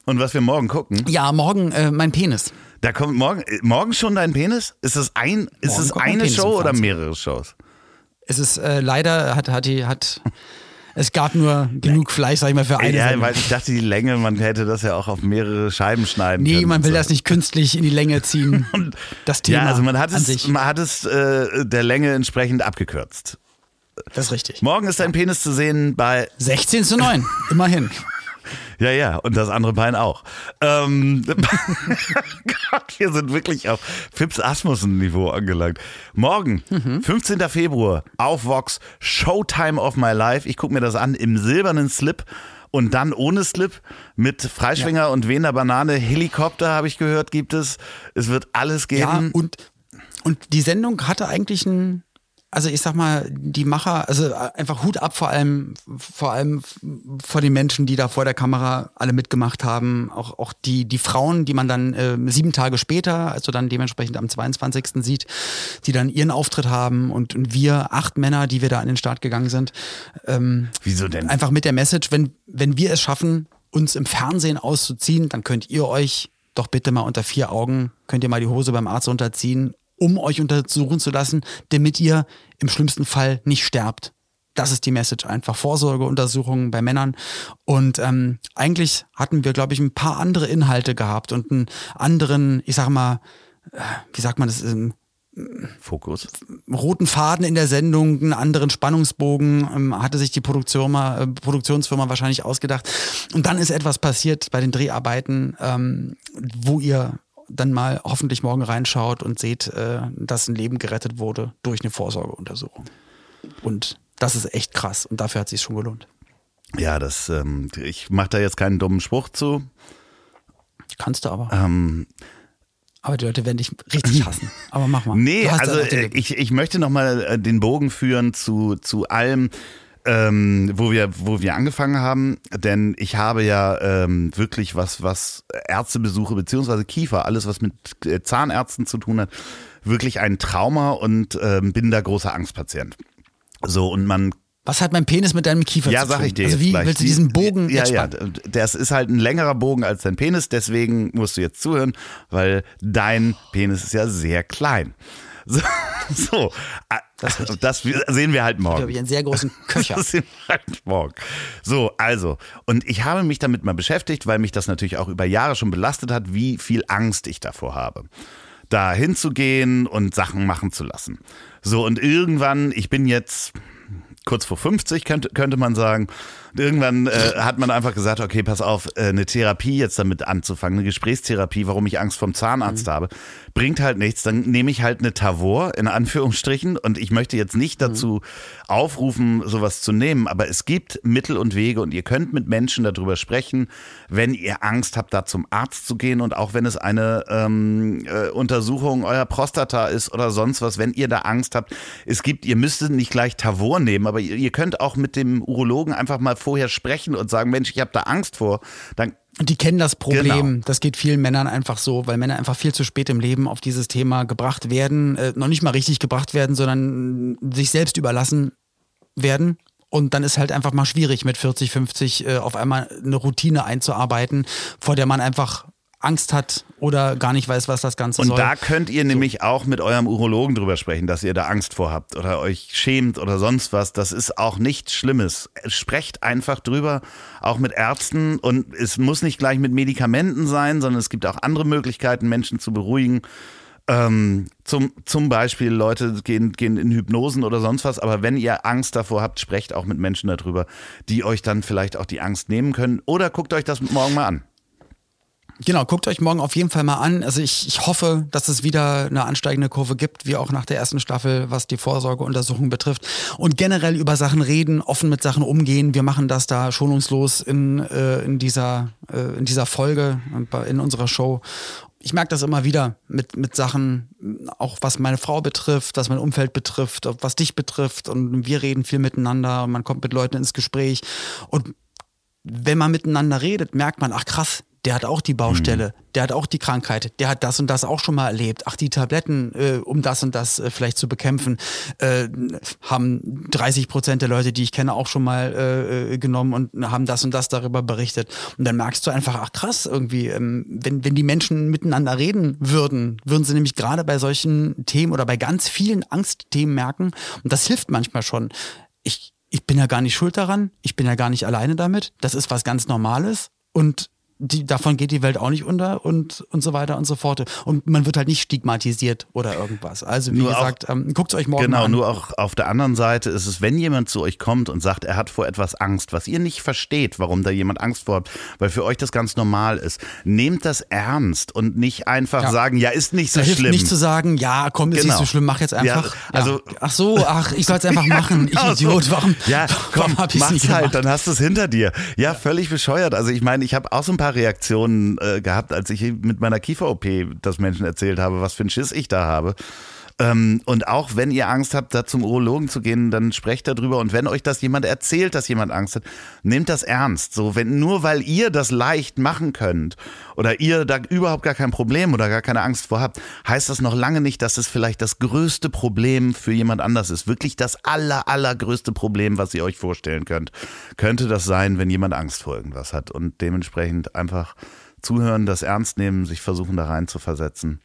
S1: Und was wir morgen gucken?
S2: Ja, morgen äh, mein Penis.
S1: Da kommt morgen, äh, morgen schon dein Penis? Ist es ein, ist
S2: Morgen
S1: es eine Show oder mehrere Shows?
S2: Es ist äh, leider hat hat die hat *laughs* es gab nur genug Fleisch, sag ich mal, für eine
S1: ja,
S2: Sendung.
S1: weil ich dachte, die Länge, man hätte das ja auch auf mehrere Scheiben schneiden
S2: Nee,
S1: können.
S2: man
S1: und
S2: will
S1: so.
S2: das nicht künstlich in die Länge ziehen. *laughs* das Thema
S1: Ja, also man hat es, man hat es äh, der Länge entsprechend abgekürzt.
S2: Das ist richtig.
S1: Morgen ist dein Penis zu sehen bei
S2: 16 zu 9, immerhin.
S1: Ja, ja, und das andere Bein auch. Ähm, *laughs* Gott, wir sind wirklich auf Fips Asmussen-Niveau angelangt. Morgen,
S2: Mhm.
S1: 15. Februar, auf Vox, Showtime of My Life. Ich gucke mir das an im silbernen Slip und dann ohne Slip mit Freischwinger und Wiener Banane. Helikopter, habe ich gehört, gibt es. Es wird alles
S2: Ja,
S1: geben.
S2: und, und die Sendung hatte eigentlich ein, also ich sag mal, die Macher, also einfach Hut ab vor allem, vor allem vor den Menschen, die da vor der Kamera alle mitgemacht haben. Auch, auch die, die Frauen, die man dann äh, sieben Tage später, also dann dementsprechend am 22. sieht, die dann ihren Auftritt haben und, und wir, acht Männer, die wir da an den Start gegangen sind. Ähm,
S1: Wieso denn?
S2: einfach mit der Message, wenn, wenn wir es schaffen, uns im Fernsehen auszuziehen, dann könnt ihr euch doch bitte mal unter vier Augen, könnt ihr mal die Hose beim Arzt unterziehen, um euch untersuchen zu lassen, damit ihr im schlimmsten Fall nicht sterbt. Das ist die Message einfach. Vorsorgeuntersuchungen bei Männern. Und ähm, eigentlich hatten wir, glaube ich, ein paar andere Inhalte gehabt und einen anderen, ich sag mal, äh, wie sagt man das, ähm,
S1: Fokus.
S2: roten Faden in der Sendung, einen anderen Spannungsbogen, ähm, hatte sich die Produktion mal, äh, Produktionsfirma wahrscheinlich ausgedacht. Und dann ist etwas passiert bei den Dreharbeiten, ähm, wo ihr dann mal hoffentlich morgen reinschaut und seht, äh, dass ein Leben gerettet wurde durch eine Vorsorgeuntersuchung. Und das ist echt krass und dafür hat es sich schon gelohnt.
S1: Ja, das, ähm, ich mache da jetzt keinen dummen Spruch zu.
S2: Kannst du aber.
S1: Ähm,
S2: Aber die Leute werden dich richtig *clears throat* hassen. Aber mach mal.
S1: Nee, also äh, ich, ich möchte nochmal äh, den Bogen führen zu, zu allem, ähm, wo, wir, wo wir angefangen haben. Denn ich habe ja ähm, wirklich was, was Ärztebesuche beziehungsweise Kiefer, alles was mit äh, Zahnärzten zu tun hat, wirklich ein Trauma und ähm, bin da großer Angstpatient. So, und man
S2: Was hat mein Penis mit deinem Kiefer
S1: ja,
S2: zu tun?
S1: sag ich dir
S2: Also wie willst du
S1: Die-
S2: diesen Bogen
S1: Ja, ja, das ist halt ein längerer Bogen als dein Penis, deswegen musst du jetzt zuhören, weil dein Penis ist ja sehr klein. So, *laughs* so das, das sehen wir halt
S2: Da
S1: morgen.
S2: habe ich einen sehr großen Köcher. *laughs*
S1: Das sehen wir halt morgen. So, also, und ich habe mich damit mal beschäftigt, weil mich das natürlich auch über Jahre schon belastet hat, wie viel Angst ich davor habe da hinzugehen und Sachen machen zu lassen. So, und irgendwann, ich bin jetzt kurz vor 50, könnte, könnte man sagen, und irgendwann äh, hat man einfach gesagt, okay, pass auf, äh, eine Therapie jetzt damit anzufangen, eine Gesprächstherapie, warum ich Angst vom Zahnarzt habe, bringt halt nichts. Dann nehme ich halt eine Tavor, in Anführungsstrichen, und ich möchte jetzt nicht dazu aufrufen, sowas zu nehmen, aber es gibt Mittel und Wege und ihr könnt mit Menschen darüber sprechen, wenn ihr Angst habt, da zum Arzt zu gehen und auch wenn es eine ähm, äh, Untersuchung eurer Prostata ist oder sonst was, wenn ihr da Angst habt, es gibt, ihr müsst nicht gleich Tavor nehmen, aber ihr, ihr könnt auch mit dem Urologen einfach mal vorher sprechen und sagen, Mensch, ich habe da Angst vor, dann
S2: Und die kennen das Problem.
S1: Genau.
S2: Das geht vielen Männern einfach so, weil Männer einfach viel zu spät im Leben auf dieses Thema gebracht werden, äh, noch nicht mal richtig gebracht werden, sondern sich selbst überlassen werden. Und dann ist halt einfach mal schwierig, mit 40, 50 äh, auf einmal eine Routine einzuarbeiten, vor der man einfach Angst hat oder gar nicht weiß, was das Ganze
S1: Und
S2: soll.
S1: da könnt ihr nämlich auch mit eurem Urologen drüber sprechen, dass ihr da Angst vor habt oder euch schämt oder sonst was. Das ist auch nichts Schlimmes. Sprecht einfach drüber, auch mit Ärzten. Und es muss nicht gleich mit Medikamenten sein, sondern es gibt auch andere Möglichkeiten, Menschen zu beruhigen. Ähm, zum, zum Beispiel Leute gehen, gehen in Hypnosen oder sonst was. Aber wenn ihr Angst davor habt, sprecht auch mit Menschen darüber, die euch dann vielleicht auch die Angst nehmen können. Oder guckt euch das morgen mal an.
S2: Genau, guckt euch morgen auf jeden Fall mal an. Also ich, ich hoffe, dass es wieder eine ansteigende Kurve gibt, wie auch nach der ersten Staffel, was die Vorsorgeuntersuchung betrifft. Und generell über Sachen reden, offen mit Sachen umgehen. Wir machen das da schonungslos in, äh, in, dieser, äh, in dieser Folge, und in unserer Show. Ich merke das immer wieder mit, mit Sachen, auch was meine Frau betrifft, was mein Umfeld betrifft, was dich betrifft. Und wir reden viel miteinander, man kommt mit Leuten ins Gespräch. Und wenn man miteinander redet, merkt man, ach krass, der hat auch die Baustelle, mhm. der hat auch die Krankheit, der hat das und das auch schon mal erlebt. Ach, die Tabletten, äh, um das und das äh, vielleicht zu bekämpfen, äh, haben 30 Prozent der Leute, die ich kenne, auch schon mal äh, äh, genommen und haben das und das darüber berichtet. Und dann merkst du einfach, ach krass, irgendwie, ähm, wenn, wenn die Menschen miteinander reden würden, würden sie nämlich gerade bei solchen Themen oder bei ganz vielen Angstthemen merken, und das hilft manchmal schon. Ich, ich bin ja gar nicht schuld daran, ich bin ja gar nicht alleine damit, das ist was ganz Normales und die, davon geht die Welt auch nicht unter und, und so weiter und so fort. Und man wird halt nicht stigmatisiert oder irgendwas. Also wie nur gesagt, auch, ähm, guckt euch morgen
S1: genau,
S2: an.
S1: Genau, nur auch auf der anderen Seite ist es, wenn jemand zu euch kommt und sagt, er hat vor etwas Angst, was ihr nicht versteht, warum da jemand Angst vor hat, weil für euch das ganz normal ist, nehmt das ernst und nicht einfach ja. sagen, ja, ist nicht so da schlimm.
S2: nicht zu sagen, ja, komm, ist genau. nicht so schlimm, mach jetzt einfach. Ja, also, ja. Ach so, ach, ich soll es einfach machen, ich *laughs* genau Idiot, warum,
S1: ja, *laughs* komm, warum nicht halt, dann hast du es hinter dir. Ja, völlig bescheuert. Also ich meine, ich habe auch so ein paar Reaktionen äh, gehabt, als ich mit meiner Kiefer-OP das Menschen erzählt habe, was für ein Schiss ich da habe. Ähm, und auch wenn ihr Angst habt, da zum Urologen zu gehen, dann sprecht darüber. Und wenn euch das jemand erzählt, dass jemand Angst hat, nehmt das ernst. So, wenn nur weil ihr das leicht machen könnt oder ihr da überhaupt gar kein Problem oder gar keine Angst vor habt, heißt das noch lange nicht, dass es vielleicht das größte Problem für jemand anders ist. Wirklich das aller, allergrößte Problem, was ihr euch vorstellen könnt, könnte das sein, wenn jemand Angst vor irgendwas hat und dementsprechend einfach zuhören, das ernst nehmen, sich versuchen da rein zu versetzen.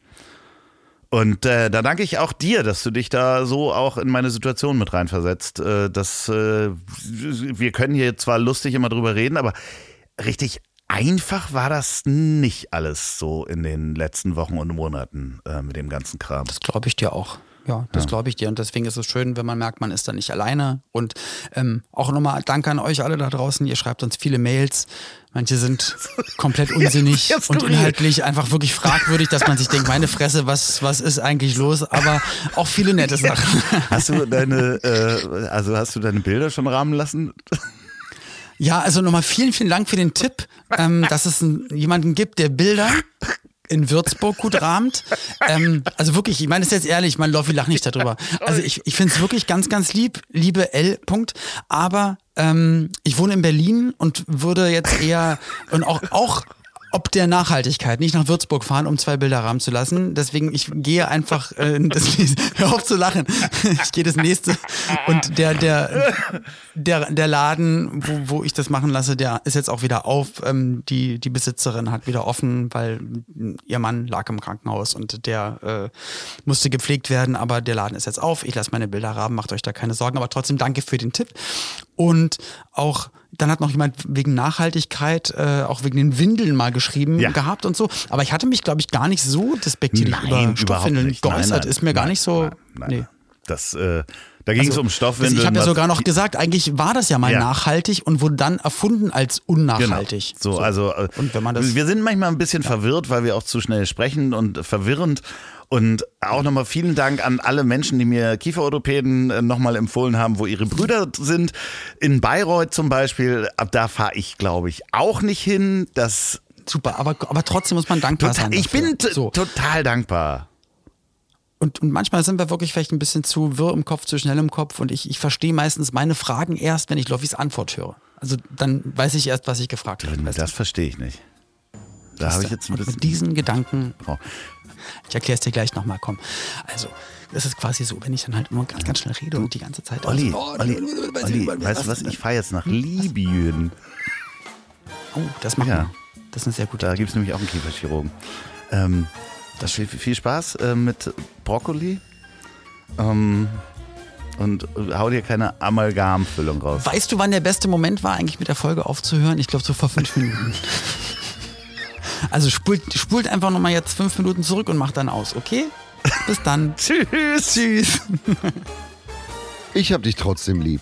S1: Und äh, da danke ich auch dir, dass du dich da so auch in meine Situation mit reinversetzt. Äh, dass, äh, wir können hier zwar lustig immer drüber reden, aber richtig einfach war das nicht alles so in den letzten Wochen und Monaten äh, mit dem ganzen Kram.
S2: Das glaube ich dir auch. Ja, das ja. glaube ich dir. Und deswegen ist es schön, wenn man merkt, man ist da nicht alleine. Und ähm, auch nochmal Danke an euch alle da draußen. Ihr schreibt uns viele Mails. Manche sind *laughs* komplett unsinnig ja, und inhaltlich einfach wirklich fragwürdig, dass man sich denkt, meine Fresse, was, was ist eigentlich los? Aber auch viele nette Sachen.
S1: Hast du *laughs* deine, äh, also hast du deine Bilder schon rahmen lassen?
S2: Ja, also nochmal vielen, vielen Dank für den Tipp, ähm, dass es einen, jemanden gibt, der Bilder in Würzburg gut rahmt. ähm, also wirklich, ich meine es jetzt ehrlich, mein Loffi lacht nicht darüber. Also ich, ich finde es wirklich ganz, ganz lieb, liebe L. Punkt. Aber ähm, ich wohne in Berlin und würde jetzt eher und auch, auch ob der Nachhaltigkeit nicht nach Würzburg fahren, um zwei Bilder rahmen zu lassen. Deswegen, ich gehe einfach, äh, *laughs* das, hör auf zu lachen. Ich gehe das nächste. Und der, der, der, der Laden, wo, wo ich das machen lasse, der ist jetzt auch wieder auf. Ähm, die, die Besitzerin hat wieder offen, weil ihr Mann lag im Krankenhaus und der äh, musste gepflegt werden. Aber der Laden ist jetzt auf. Ich lasse meine Bilder raben, macht euch da keine Sorgen. Aber trotzdem danke für den Tipp. Und auch dann hat noch jemand wegen Nachhaltigkeit, äh, auch wegen den Windeln mal geschrieben ja. gehabt und so. Aber ich hatte mich, glaube ich, gar nicht so despektierlich
S1: nein,
S2: über Stoffwindeln geäußert. Nein, nein, ist mir gar nicht so.
S1: Nein, nee. Das, äh, da ging es also, um Stoffwindeln.
S2: Ich habe ja sogar noch gesagt, eigentlich war das ja mal ja. nachhaltig und wurde dann erfunden als unnachhaltig.
S1: Genau. So, so, also äh, und wenn man das, wir sind manchmal ein bisschen ja. verwirrt, weil wir auch zu schnell sprechen und verwirrend. Und auch nochmal vielen Dank an alle Menschen, die mir Kieferorthopäden äh, nochmal empfohlen haben, wo ihre Brüder sind. In Bayreuth zum Beispiel, ab da fahre ich, glaube ich, auch nicht hin. Das
S2: Super, aber, aber trotzdem muss man dankbar
S1: total,
S2: sein.
S1: Ich bin so. total dankbar.
S2: Und, und manchmal sind wir wirklich vielleicht ein bisschen zu wirr im Kopf, zu schnell im Kopf und ich, ich verstehe meistens meine Fragen erst, wenn ich Loffis Antwort höre. Also dann weiß ich erst, was ich gefragt habe.
S1: Das verstehe ich nicht. Da habe ich jetzt ein bisschen.
S2: Mit diesen Gedanken. Oh. Ich erkläre es dir gleich nochmal, komm. Also, das ist quasi so, wenn ich dann halt immer ganz, ganz schnell rede und die ganze Zeit.
S1: Olli, oh, Olli, Olli, weißt du was? Ich fahre jetzt nach? Libyen.
S2: Oh, das machen ja. wir. Das ist eine sehr gute
S1: Da gibt es nämlich auch einen Kieferchirurgen. Ähm, das viel, viel Spaß äh, mit Brokkoli. Ähm, und hau dir keine Amalgamfüllung raus.
S2: Weißt du, wann der beste Moment war, eigentlich mit der Folge aufzuhören? Ich glaube, so vor fünf Minuten. *laughs* Also spult, spult einfach nochmal jetzt fünf Minuten zurück und macht dann aus, okay? Bis dann. *laughs*
S1: Tschüss.
S2: Tschüss.
S3: ich hab dich trotzdem lieb.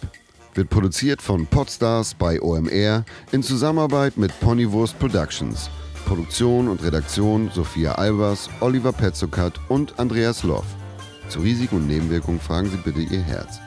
S3: Wird produziert von Podstars bei OMR in Zusammenarbeit mit Ponywurst Productions. Produktion und Redaktion Sophia Albers, Oliver Petzokat und Andreas Loff. Zu Risiken und Nebenwirkungen fragen Sie bitte Ihr Herz.